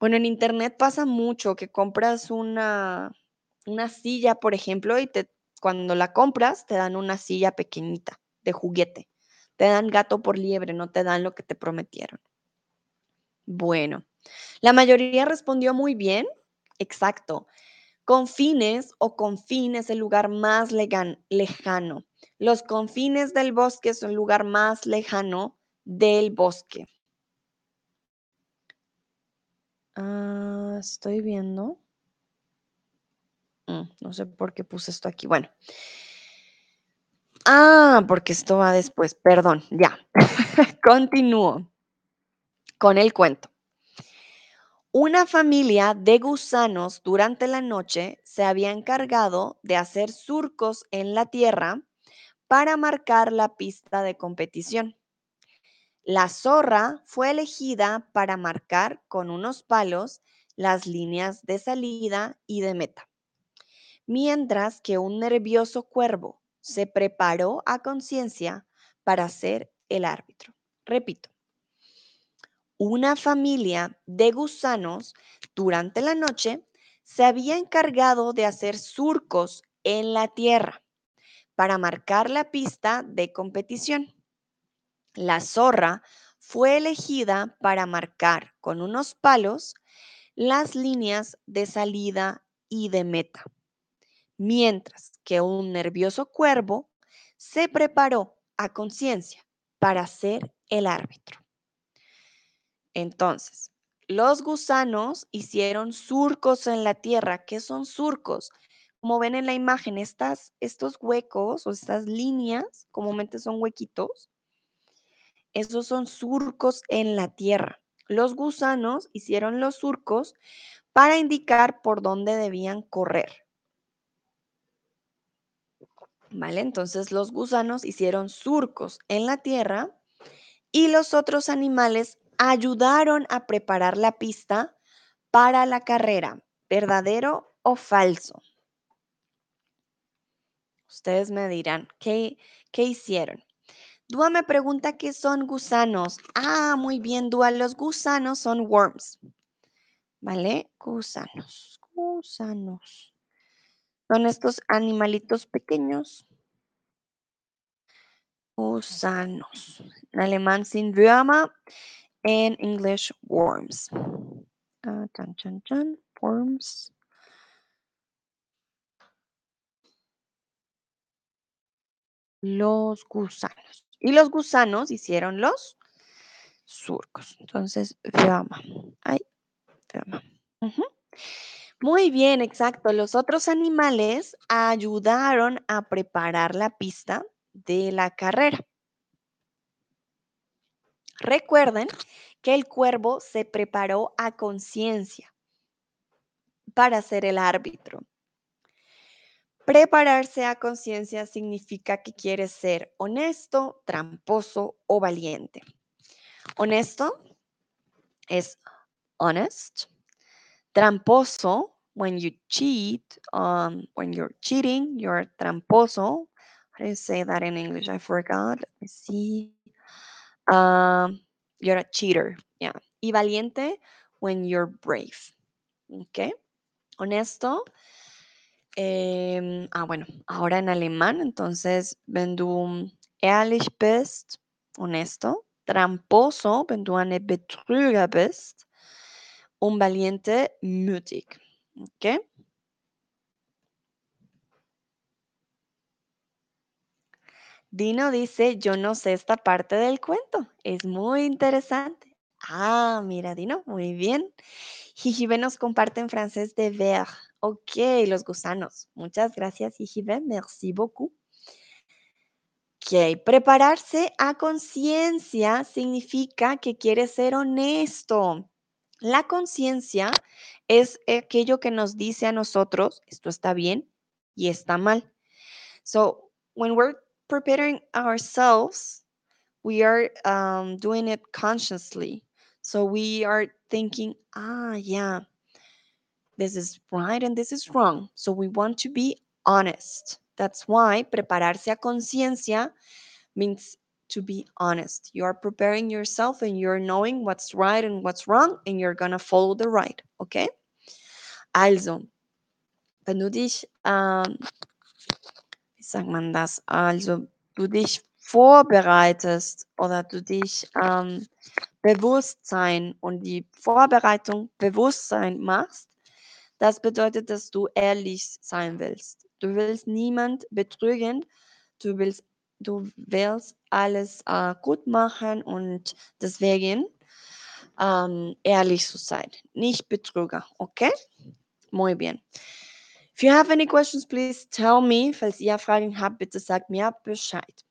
Bueno, en internet pasa mucho que compras una, una silla, por ejemplo, y te, cuando la compras te dan una silla pequeñita de juguete. Te dan gato por liebre, no te dan lo que te prometieron. Bueno, la mayoría respondió muy bien. Exacto. Confines o confín es el lugar más lejano. Los confines del bosque son el lugar más lejano del bosque. Ah, estoy viendo. Mm, no sé por qué puse esto aquí. Bueno. Ah, porque esto va después. Perdón, ya. Continúo con el cuento. Una familia de gusanos durante la noche se había encargado de hacer surcos en la tierra para marcar la pista de competición. La zorra fue elegida para marcar con unos palos las líneas de salida y de meta, mientras que un nervioso cuervo se preparó a conciencia para ser el árbitro. Repito, una familia de gusanos durante la noche se había encargado de hacer surcos en la tierra para marcar la pista de competición. La zorra fue elegida para marcar con unos palos las líneas de salida y de meta, mientras que un nervioso cuervo se preparó a conciencia para ser el árbitro. Entonces, los gusanos hicieron surcos en la tierra. ¿Qué son surcos? Como ven en la imagen, estas, estos huecos o estas líneas, comúnmente son huequitos, esos son surcos en la tierra. Los gusanos hicieron los surcos para indicar por dónde debían correr. ¿Vale? Entonces los gusanos hicieron surcos en la tierra y los otros animales ayudaron a preparar la pista para la carrera, verdadero o falso. Ustedes me dirán, ¿qué, qué hicieron? Dúa me pregunta qué son gusanos. Ah, muy bien, Dúa, los gusanos son worms. ¿Vale? Gusanos, gusanos. Son estos animalitos pequeños. Gusanos. En alemán sin Würmer, en English worms. Ah, chan, chan, chan, worms. Los gusanos. Y los gusanos hicieron los surcos. Entonces, Würmer. Ay. Ujú. Muy bien, exacto. Los otros animales ayudaron a preparar la pista de la carrera. Recuerden que el cuervo se preparó a conciencia para ser el árbitro. Prepararse a conciencia significa que quieres ser honesto, tramposo o valiente. Honesto es honest. Tramposo, when you cheat, um, when you're cheating, you're tramposo. How do you say that in English? I forgot. Let me see. Um, you're a cheater. Yeah. Y valiente, when you're brave. ¿Ok? Honesto. Em, ah, bueno, ahora en alemán, entonces, wenn du ehrlich bist, honesto. Tramposo, wenn du Betrüger bist. Un valiente, mutig. ¿Ok? Dino dice, yo no sé esta parte del cuento. Es muy interesante. Ah, mira, Dino, muy bien. Jijibe nos comparte en francés de ver. Ok, los gusanos. Muchas gracias, Jijibe. Merci beaucoup. Ok, prepararse a conciencia significa que quieres ser honesto. La conciencia es aquello que nos dice a nosotros, esto está bien y está mal. So, when we're preparing ourselves, we are um, doing it consciously. So we are thinking, ah, yeah, this is right and this is wrong. So we want to be honest. That's why prepararse a conciencia means to be honest. You are preparing yourself and you're knowing what's right and what's wrong and you're gonna follow the right, okay? Also, wenn du dich, wie sagt man das? Also, du dich vorbereitest oder du dich ähm, Bewusstsein und die Vorbereitung Bewusstsein machst, das bedeutet, dass du ehrlich sein willst. Du willst niemand betrügen, du willst, du willst alles äh, gut machen und deswegen ähm, ehrlich zu sein, nicht Betrüger, okay? Muy bien. If you have any questions, please tell me. Falls ihr Fragen habt, bitte sagt mir Bescheid.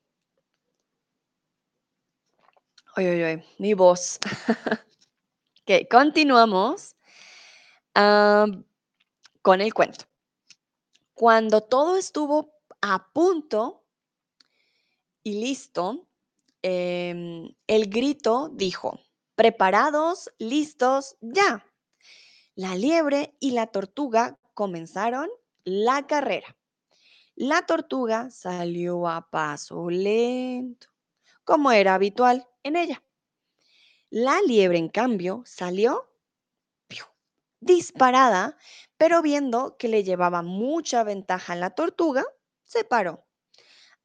Mi voz. ok, continuamos am, con el cuento. Cuando todo estuvo a punto y listo, em, el grito dijo, preparados, listos, ya. La liebre y la tortuga comenzaron la carrera. La tortuga salió a paso lento, como era habitual en ella. La liebre, en cambio, salió disparada, pero viendo que le llevaba mucha ventaja a la tortuga, se paró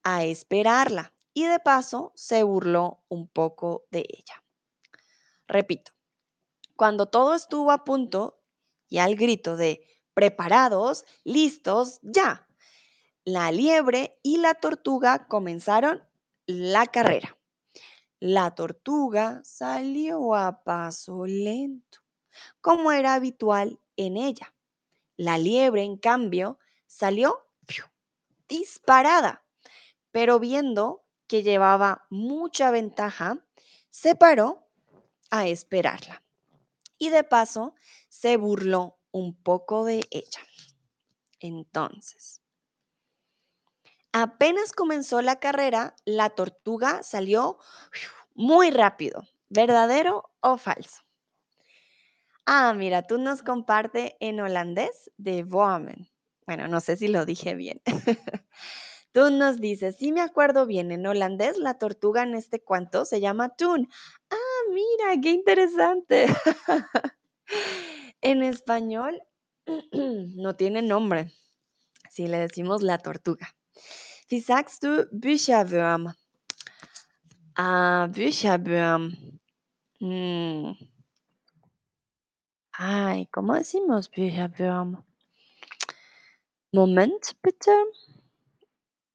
a esperarla y de paso se burló un poco de ella. Repito, cuando todo estuvo a punto y al grito de preparados, listos, ya, la liebre y la tortuga comenzaron la carrera. La tortuga salió a paso lento, como era habitual en ella. La liebre, en cambio, salió disparada, pero viendo que llevaba mucha ventaja, se paró a esperarla. Y de paso se burló un poco de ella. Entonces, apenas comenzó la carrera, la tortuga salió muy rápido. ¿Verdadero o falso? Ah, mira, tú nos comparte en holandés de Wormen. Bueno, no sé si lo dije bien. tú nos dices, sí me acuerdo bien, en holandés la tortuga en este cuento se llama Toon. Ah, mira, qué interesante. en español no tiene nombre. Si le decimos la tortuga. Wie sagst du Bücherwurm? Ah, Bücherwurm. Mm. Ay, ¿cómo decimos Bücherwurm? Moment, bitte.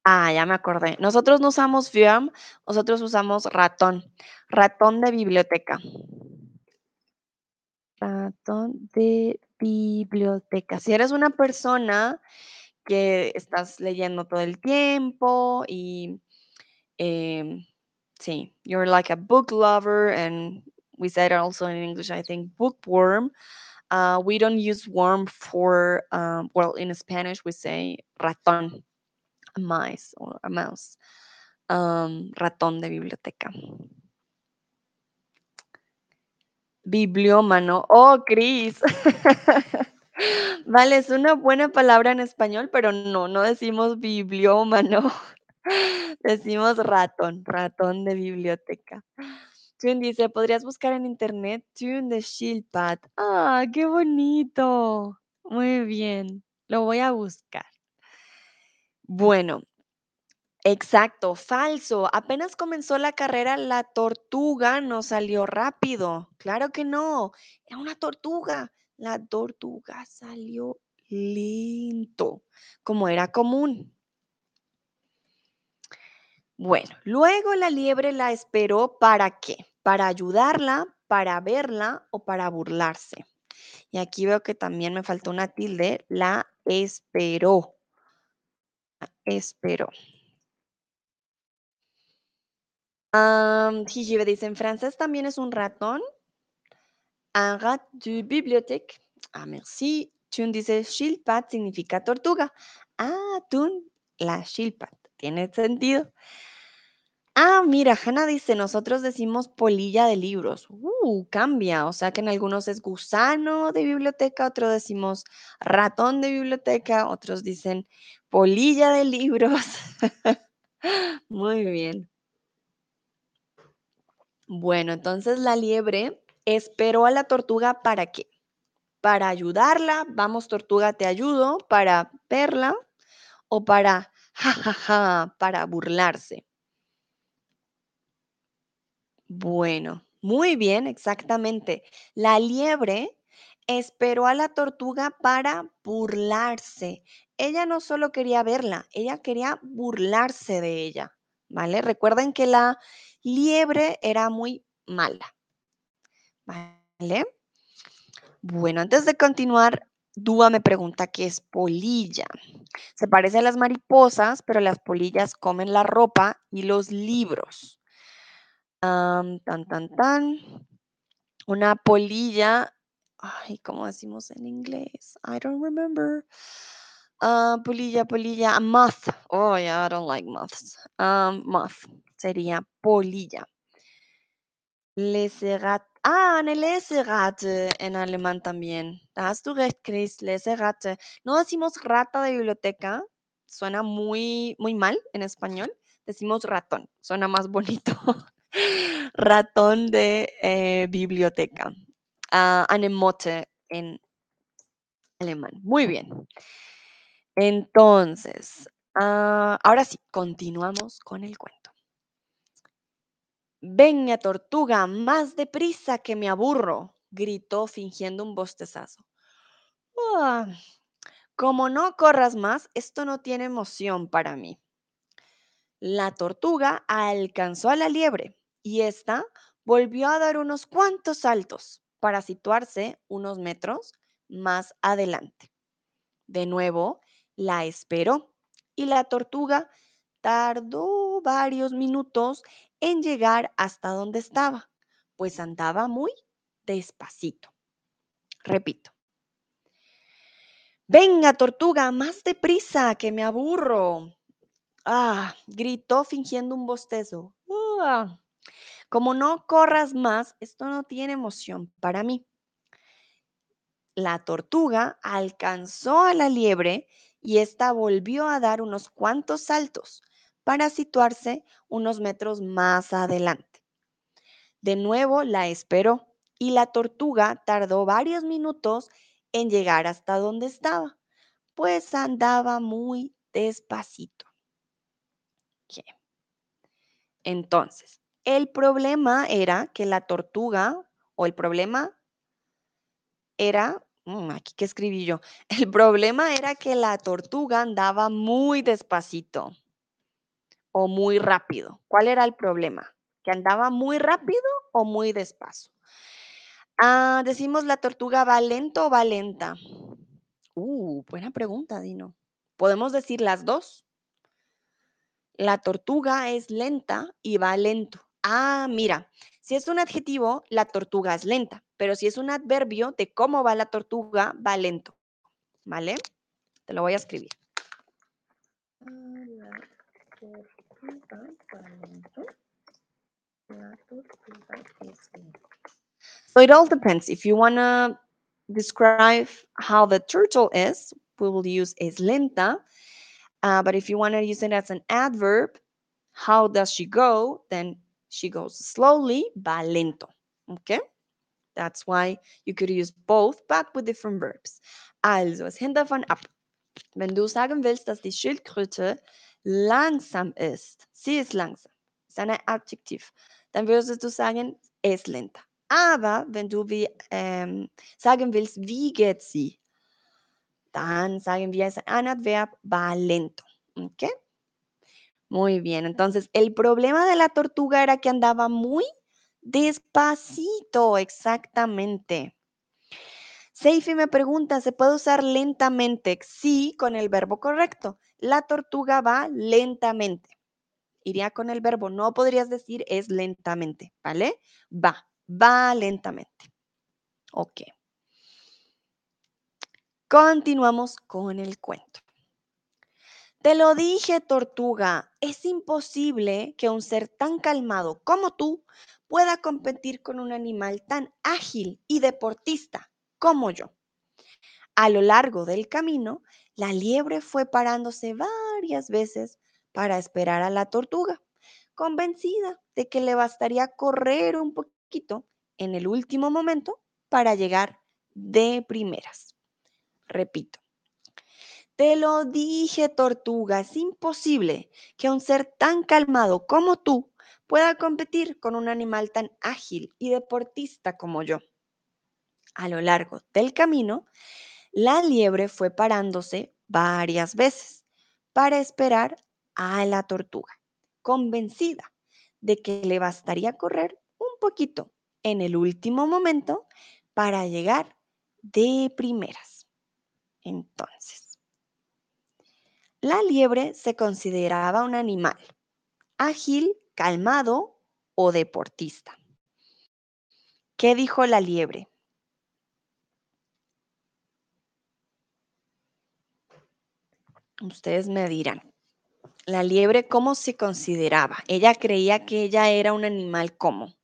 Ah, ya me acordé. Nosotros no usamos Wurm, nosotros usamos ratón. Ratón de biblioteca. De biblioteca. Si eres una persona que estás leyendo todo el tiempo y em, sí, you're like a book lover and we said also in English, I think bookworm. Uh, we don't use worm for, um, well, in Spanish we say ratón, a mice or a mouse. Um, ratón de biblioteca. Bibliómano. Oh, Cris. vale, es una buena palabra en español, pero no, no decimos bibliómano. decimos ratón, ratón de biblioteca. Tune dice, ¿podrías buscar en internet Tune de Shieldpad? Ah, qué bonito. Muy bien, lo voy a buscar. Bueno, exacto, falso. Apenas comenzó la carrera, la tortuga no salió rápido. Claro que no, era una tortuga. La tortuga salió lento, como era común. Bueno, luego la liebre la esperó para qué? Para ayudarla, para verla o para burlarse. Y aquí veo que también me faltó una tilde, la esperó. esperó. Um, dice, en francés también es un ratón. Un rat de bibliothèque. Ah, merci. Tun dice, shilpat significa tortuga. Ah, tun, la shilpat. Tiene sentido. Ah, mira, Hanna dice, nosotros decimos polilla de libros. Uh, cambia. O sea que en algunos es gusano de biblioteca, otros decimos ratón de biblioteca, otros dicen polilla de libros. Muy bien. Bueno, entonces la liebre esperó a la tortuga para qué? Para ayudarla, vamos tortuga, te ayudo, para verla o para, jajaja, para burlarse. Bueno, muy bien, exactamente. La liebre esperó a la tortuga para burlarse. Ella no solo quería verla, ella quería burlarse de ella, Recuerden que la liebre era muy mala, ¿vale? Bueno, antes de continuar, Dúa me pregunta qué es polilla. Se parece a las mariposas, pero las polillas comen la ropa y los libros tan, tan, tan. Una polilla. Ay, ¿cómo decimos en inglés? I don't remember. Ah, polilla, polilla. Moth. Oh, yeah, I don't like moths. Um, moth sería polilla. Leserat. Ah, eine Leseratte en alemán también. Da hast du recht, Chris. Leseratte. No decimos rata de biblioteca. Suena muy, muy mal en español. Decimos ratón. Suena más bonito. Ratón de eh, biblioteca. Uh, anemote en alemán. Muy bien. Entonces, ah, ahora sí, continuamos con el cuento. Venga, tortuga, más deprisa que me aburro, gritó fingiendo un bostezazo. Ah, como no corras más, esto no tiene emoción para mí. La tortuga alcanzó a la liebre y ésta volvió a dar unos cuantos saltos, para situarse unos metros más adelante. De nuevo, la esperó y la tortuga tardó varios minutos en llegar hasta donde estaba, pues andaba muy despacito. Repito. Venga, tortuga, más deprisa, que me aburro. Ah, gritó fingiendo un bostezo. Ah, como no corras más, esto no tiene emoción para mí. La tortuga alcanzó a la liebre y ésta volvió a dar unos cuantos saltos para situarse unos metros más adelante. De nuevo la esperó y la tortuga tardó varios minutos en llegar hasta donde estaba, pues andaba muy despacito. Entonces, el problema era que la tortuga, o el problema era, mm, aquí que escribí yo, el problema era que la tortuga andaba muy despacito o muy rápido. ¿Cuál era el problema? ¿Que andaba muy rápido o muy despacio? Ah, decimos la tortuga va lento o va lenta. Uh, buena pregunta, Dino. ¿Podemos decir las dos? La tortuga es lenta y va lento. Ah, mira, si es un adjetivo, la tortuga es lenta, pero si es un adverbio de cómo va la tortuga, va lento. ¿Vale? Te lo voy a escribir. La tortuga va lento. La tortuga es lenta. So it all depends. If you want to describe how the turtle is, we will use es lenta. Uh, but if you want to use it as an adverb, how does she go? Then she goes slowly, va lento. Okay? That's why you could use both, but with different verbs. Also, es hängt davon ab. Wenn du sagen willst, dass die Schildkröte langsam ist, sie ist langsam, ist ein Adjektiv, dann würdest du sagen, es lenta. Aber wenn du wie, ähm, sagen willst, wie geht sie, dann sagen wir es ein Adverb, va lento. ¿Ok? Muy bien, entonces el problema de la tortuga era que andaba muy despacito, exactamente. Seifi me pregunta, ¿se puede usar lentamente? Sí, con el verbo correcto. La tortuga va lentamente. Iría con el verbo, no podrías decir es lentamente, ¿vale? Va, va lentamente. Ok. Continuamos con el cuento. Te lo dije, tortuga, es imposible que un ser tan calmado como tú pueda competir con un animal tan ágil y deportista como yo. A lo largo del camino, la liebre fue parándose varias veces para esperar a la tortuga, convencida de que le bastaría correr un poquito en el último momento para llegar de primeras. Repito, te lo dije, tortuga, es imposible que un ser tan calmado como tú pueda competir con un animal tan ágil y deportista como yo. A lo largo del camino, la liebre fue parándose varias veces para esperar a la tortuga, convencida de que le bastaría correr un poquito en el último momento para llegar de primeras. Entonces, la liebre se consideraba un animal ágil, calmado o deportista. ¿Qué dijo la liebre? Ustedes me dirán, la liebre, ¿cómo se consideraba? Ella creía que ella era un animal como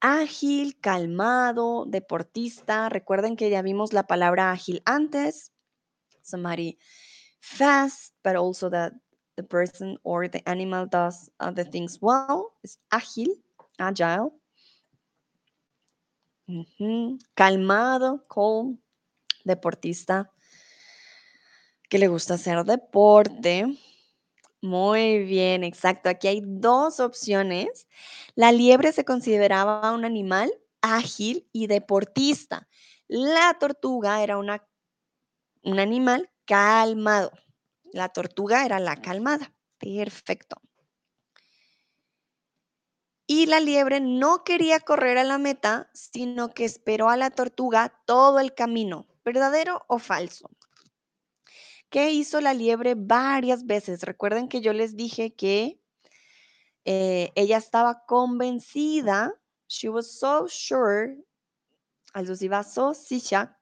ágil, calmado, deportista. Recuerden que ya vimos la palabra ágil antes. Somebody fast, but also that the person or the animal does uh, the things well. Es ágil, agile. Calmado, calm, deportista, que le gusta hacer deporte. Muy bien, exacto. Aquí hay dos opciones. La liebre se consideraba un animal ágil y deportista. La tortuga era una, un animal calmado. La tortuga era la calmada. Perfecto. Y la liebre no quería correr a la meta, sino que esperó a la tortuga todo el camino. ¿Verdadero o falso? ¿Qué hizo la liebre varias veces? Recuerden que yo les dije que eh, ella estaba convencida, she was so sure, war so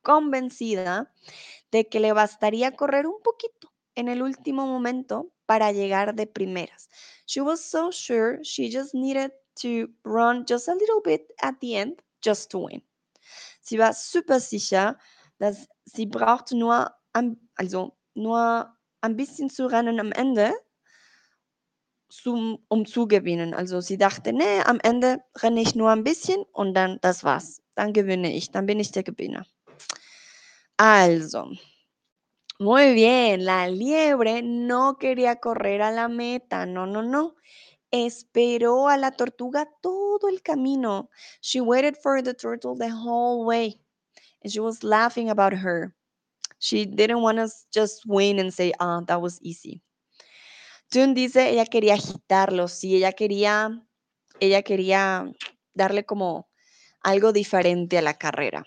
convencida de que le bastaría correr un poquito en el último momento para llegar de primeras. She was so sure she just needed to run just a little bit at the end just to win. Sie war super sicher, dass sie brauchte nur, also nur ein bisschen zu rennen am Ende, zum, um zu gewinnen. Also sie dachte, nee, am Ende renne ich nur ein bisschen und dann das war's. Dann gewinne ich, dann bin ich der Gewinner. Also, muy bien, la liebre no quería correr a la meta, no, no, no. Esperó a la tortuga todo el camino. She waited for the turtle the whole way. And she was laughing about her. She didn't want to just win and say, ah, that was easy. June dice, ella quería agitarlo, sí, ella quería, ella quería darle como algo diferente a la carrera.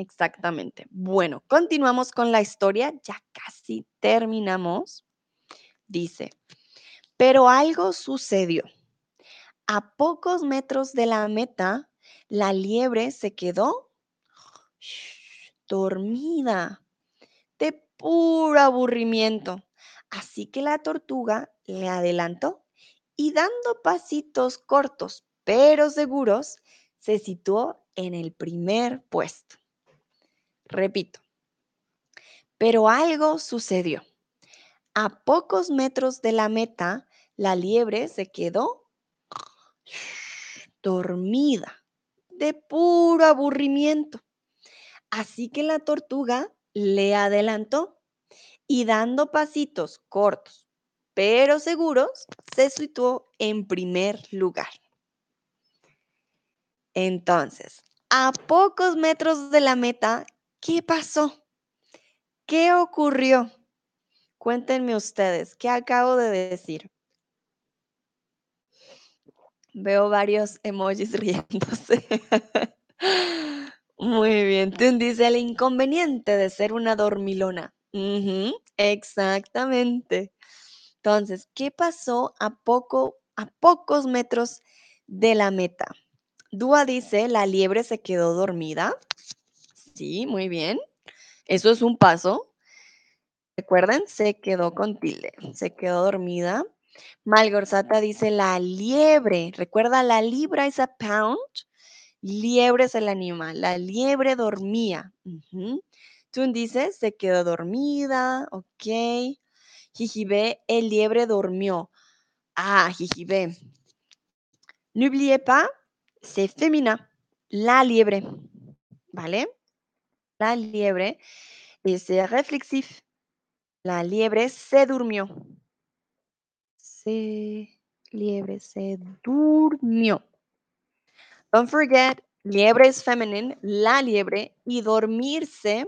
Exactamente. Bueno, continuamos con la historia, ya casi terminamos. Dice, pero algo sucedió. A pocos metros de la meta, la liebre se quedó dormida de puro aburrimiento. Así que la tortuga le adelantó y dando pasitos cortos pero seguros, se situó en el primer puesto. Repito, pero algo sucedió. A pocos metros de la meta, la liebre se quedó dormida de puro aburrimiento. Así que la tortuga le adelantó y dando pasitos cortos pero seguros, se situó en primer lugar. Entonces, a pocos metros de la meta, ¿qué pasó? ¿Qué ocurrió? Cuéntenme ustedes, ¿qué acabo de decir? Veo varios emojis riéndose. Muy bien, tú dice el inconveniente de ser una dormilona. exactamente. Entonces, ¿qué pasó a, poco, a pocos metros de la meta? Dúa dice, la liebre se quedó dormida. Sí, muy bien. Eso es un paso. Recuerden, se quedó con tilde. Se quedó dormida. Malgorzata dice, la liebre. Recuerda, la libra es a pound. Liebre es el animal. La liebre dormía. Tú dices, se quedó dormida. Ok. Jijibé, el liebre durmió. Ah, jijibé. N'oubliez pas, c'est féminin. La liebre. ¿Vale? La liebre. Et c'est réflexif. La liebre se durmió. Se liebre se durmió. Don't forget, liebre is feminine, la liebre, y dormirse,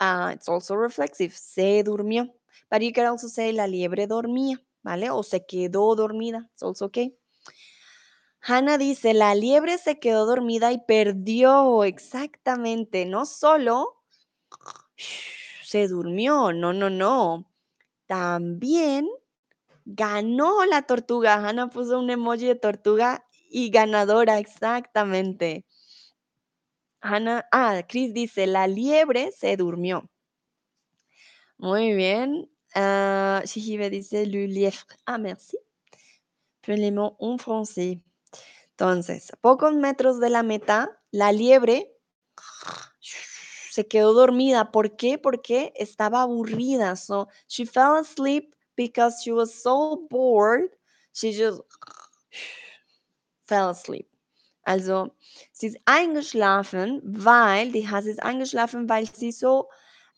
uh, it's also reflexive, se durmió. But you can also say la liebre dormía, ¿vale? O se quedó dormida. It's also okay. Hannah dice, la liebre se quedó dormida y perdió. Exactamente. No solo se durmió, no, no, no. También ganó la tortuga. Hannah puso un emoji de tortuga y ganadora, exactamente. Hannah, ah, Chris dice, la liebre se durmió. Muy bien. Uh, dice le lièvre. Ah, merci. Mots en français. Entonces, a pocos metros de la meta, la liebre se quedó dormida. ¿Por qué? Porque estaba aburrida. So she fell asleep because she was so bored. She just fell asleep. Also, sie ist eingeschlafen, weil, die Hase ist eingeschlafen, weil sie so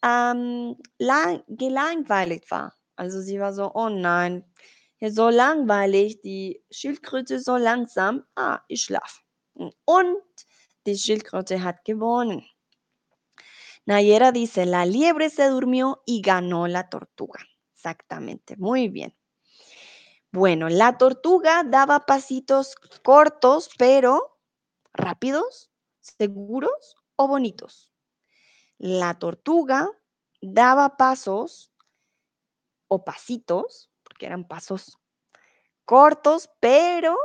ähm, lang, gelangweilt war. Also sie war so, oh nein, so langweilig, die Schildkröte so langsam, ah, ich schlaf. Und die Schildkröte hat gewonnen. Nayera dice, la liebre se durmió y ganó la tortuga. Exactamente, muy bien. Bueno, la tortuga daba pasitos cortos, pero rápidos, seguros o bonitos. La tortuga daba pasos o pasitos, porque eran pasos cortos, pero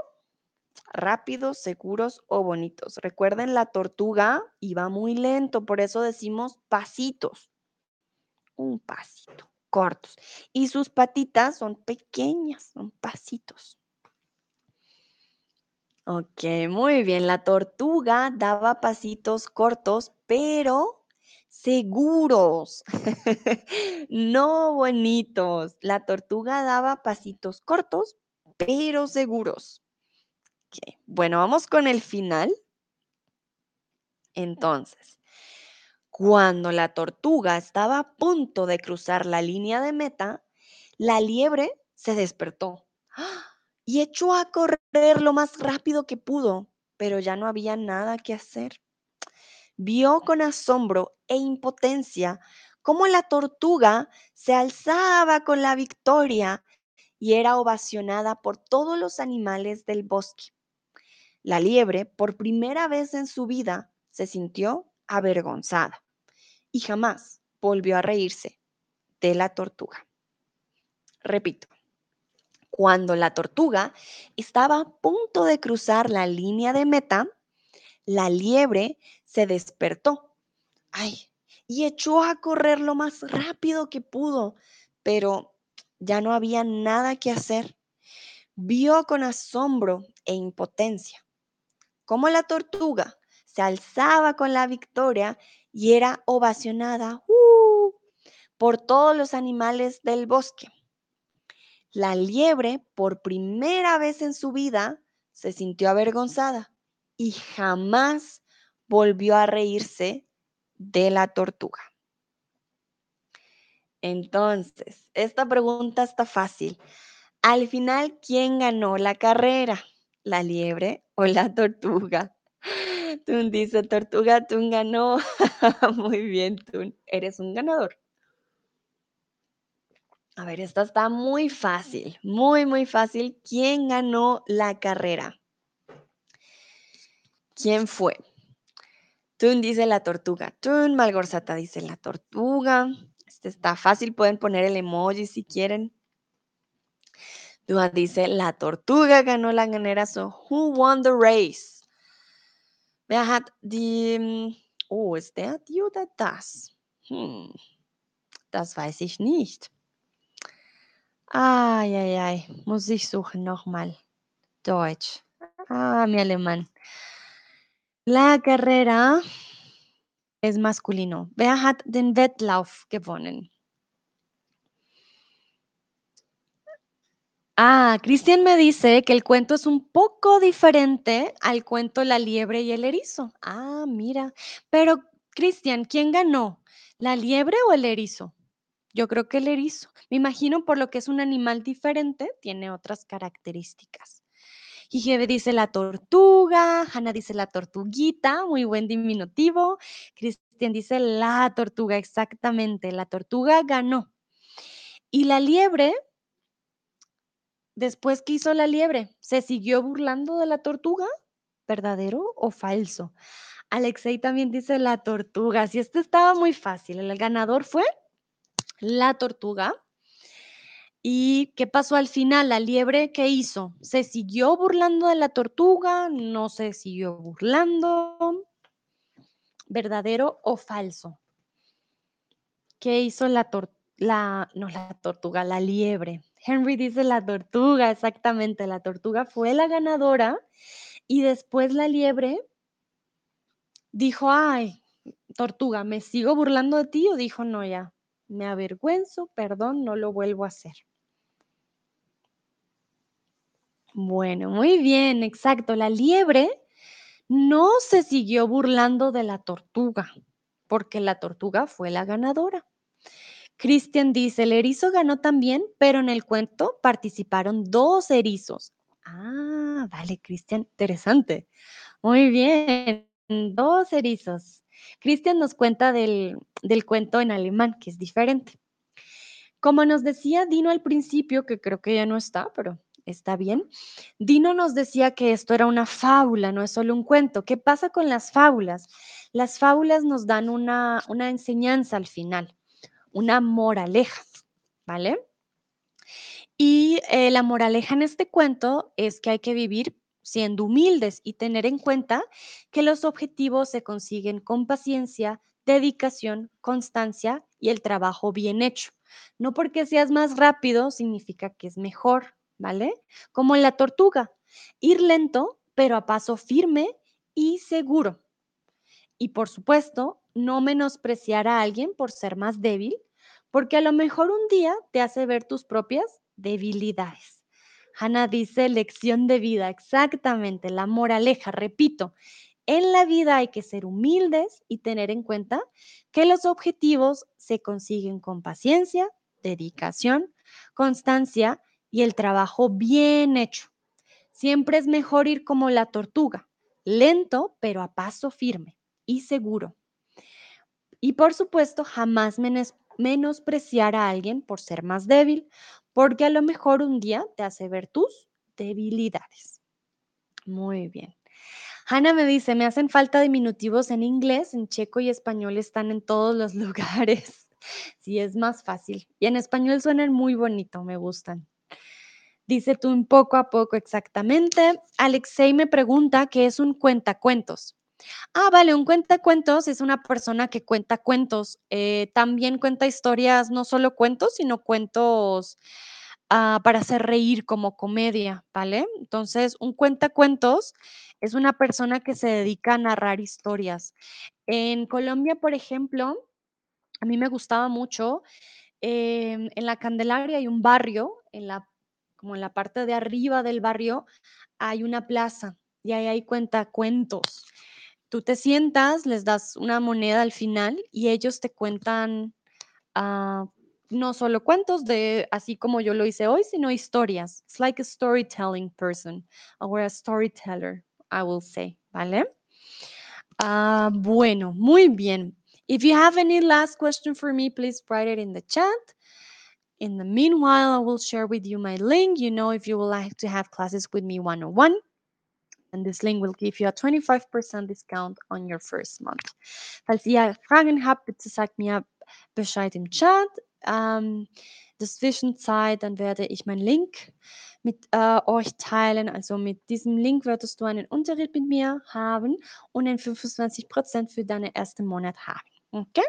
rápidos, seguros o bonitos. Recuerden, la tortuga iba muy lento, por eso decimos pasitos. Un pasito, cortos. Y sus patitas son pequeñas, son pasitos. Ok, muy bien. La tortuga daba pasitos cortos, pero seguros, no bonitos. La tortuga daba pasitos cortos, pero seguros. Bueno, vamos con el final. Entonces, cuando la tortuga estaba a punto de cruzar la línea de meta, la liebre se despertó y echó a correr lo más rápido que pudo, pero ya no había nada que hacer. Vio con asombro e impotencia cómo la tortuga se alzaba con la victoria y era ovacionada por todos los animales del bosque. La liebre, por primera vez en su vida, se sintió avergonzada y jamás volvió a reírse de la tortuga. Repito, cuando la tortuga estaba a punto de cruzar la línea de meta, la liebre se despertó. Ay, y echó a correr lo más rápido que pudo, pero ya no había nada que hacer. Vio con asombro e impotencia cómo la tortuga se alzaba con la victoria y era ovacionada ¡uh! por todos los animales del bosque. La liebre, por primera vez en su vida, se sintió avergonzada y jamás volvió a reírse de la tortuga. Entonces, esta pregunta está fácil. Al final, ¿quién ganó la carrera? ¿La liebre o la tortuga? Tun dice, tortuga, Tun ganó. Muy bien, Tun, eres un ganador. A ver, esta está muy fácil, muy, muy fácil. ¿Quién ganó la carrera? ¿Quién fue? Tun dice la tortuga. Tun Malgorzata dice la tortuga. Este está fácil, pueden poner el emoji si quieren. Dua dice la tortuga ganó la ganera. So, who won the race? Wer hat die. Oh, ist der die das? Hm, das weiß ich nicht. Ay, ay, ay. Muss ich suchen nochmal. Deutsch. Ah, mi alemán. La carrera es masculino. Wer hat den Wettlauf gewonnen? Ah, Cristian me dice que el cuento es un poco diferente al cuento La liebre y el erizo. Ah, mira. Pero, Cristian, ¿quién ganó? ¿La liebre o el erizo? Yo creo que el erizo. Me imagino por lo que es un animal diferente, tiene otras características. Gigebe dice la tortuga, Hanna dice la tortuguita, muy buen diminutivo. Cristian dice la tortuga, exactamente, la tortuga ganó. Y la liebre, después, ¿qué hizo la liebre? ¿Se siguió burlando de la tortuga? ¿Verdadero o falso? Alexei también dice la tortuga. Si este estaba muy fácil, el ganador fue la tortuga. ¿Y qué pasó al final? ¿La liebre qué hizo? ¿Se siguió burlando de la tortuga? ¿No se siguió burlando? ¿Verdadero o falso? ¿Qué hizo la tortuga? No, la tortuga, la liebre. Henry dice la tortuga, exactamente. La tortuga fue la ganadora y después la liebre dijo, ay, tortuga, ¿me sigo burlando de ti? O dijo, no, ya, me avergüenzo, perdón, no lo vuelvo a hacer. Bueno, muy bien, exacto. La liebre no se siguió burlando de la tortuga, porque la tortuga fue la ganadora. Cristian dice, el erizo ganó también, pero en el cuento participaron dos erizos. Ah, vale, Cristian, interesante. Muy bien, dos erizos. Cristian nos cuenta del, del cuento en alemán, que es diferente. Como nos decía Dino al principio, que creo que ya no está, pero está bien. Dino nos decía que esto era una fábula, no es solo un cuento. ¿Qué pasa con las fábulas? Las fábulas nos dan una, una enseñanza al final, una moraleja, ¿vale? Y eh, la moraleja en este cuento es que hay que vivir siendo humildes y tener en cuenta que los objetivos se consiguen con paciencia, dedicación, constancia y el trabajo bien hecho. No porque seas más rápido significa que es mejor, ¿vale? Como en la tortuga, ir lento, pero a paso firme y seguro. Y por supuesto, no menospreciar a alguien por ser más débil, porque a lo mejor un día te hace ver tus propias debilidades. Hannah dice lección de vida, exactamente, la moraleja, repito, en la vida hay que ser humildes y tener en cuenta que los objetivos se consiguen con paciencia, dedicación, constancia y el trabajo bien hecho. Siempre es mejor ir como la tortuga, lento pero a paso firme y seguro. Y por supuesto, jamás menospreciar a alguien por ser más débil, porque a lo mejor un día te hace ver tus debilidades. Muy bien. Hanna me dice, me hacen falta diminutivos en inglés, en checo y español están en todos los lugares. Sí, es más fácil. Y en español suenan muy bonito, me gustan. Dice tú un poco a poco exactamente. Alexei me pregunta qué es un cuentacuentos. Ah, vale, un cuentacuentos es una persona que cuenta cuentos. Eh, también cuenta historias, no solo cuentos, sino cuentos ah, para hacer reír como comedia, ¿vale? Entonces, un cuentacuentos es una persona que se dedica a narrar historias. En Colombia, por ejemplo, a mí me gustaba mucho. em, en la Candelaria hay un barrio, en la, como en la parte de arriba del barrio hay una plaza y ahí hay cuentacuentos. Tú te sientas, les das una moneda al final y ellos te cuentan ah, no solo cuentos de así como yo lo hice hoy, sino historias. It's like a storytelling person or a storyteller, I will say, ¿vale? Ah, bueno, muy bien. If you have any last question for me, please write it in the chat. In the meanwhile, I will share with you my link. You know, if you would like to have classes with me one on one, and this link will give you a 25% discount on your first month. Falls ihr Fragen habt, bitte sagt mir Bescheid im Chat. Ähm, Zwischenzeit, dann werde ich meinen Link mit äh, euch teilen. Also mit diesem Link würdest du einen Unterricht mit mir haben und ein 25% für deinen ersten Monat haben. ¿Ok?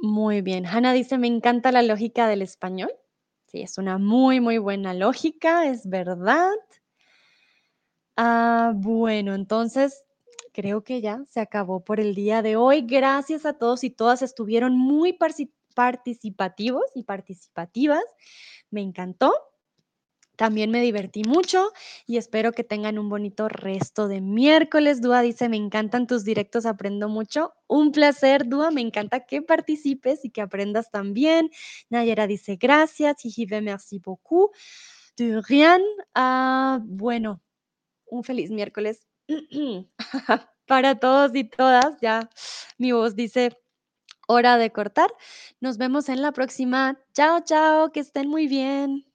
Muy bien. Hannah dice, me encanta la lógica del español. Sí, es una muy, muy buena lógica, es verdad. Ah, bueno, entonces creo que ya se acabó por el día de hoy. Gracias a todos y todas, estuvieron muy participativos y participativas. Me encantó. También me divertí mucho y espero que tengan un bonito resto de miércoles. Dúa dice, me encantan tus directos, aprendo mucho. Un placer, Dúa, me encanta que participes y que aprendas también. Nayera dice, gracias. Jijive, merci beaucoup. De rien. Ah, bueno, un feliz miércoles para todos y todas. Ya mi voz dice hora de cortar. Nos vemos en la próxima. Chao, chao, que estén muy bien.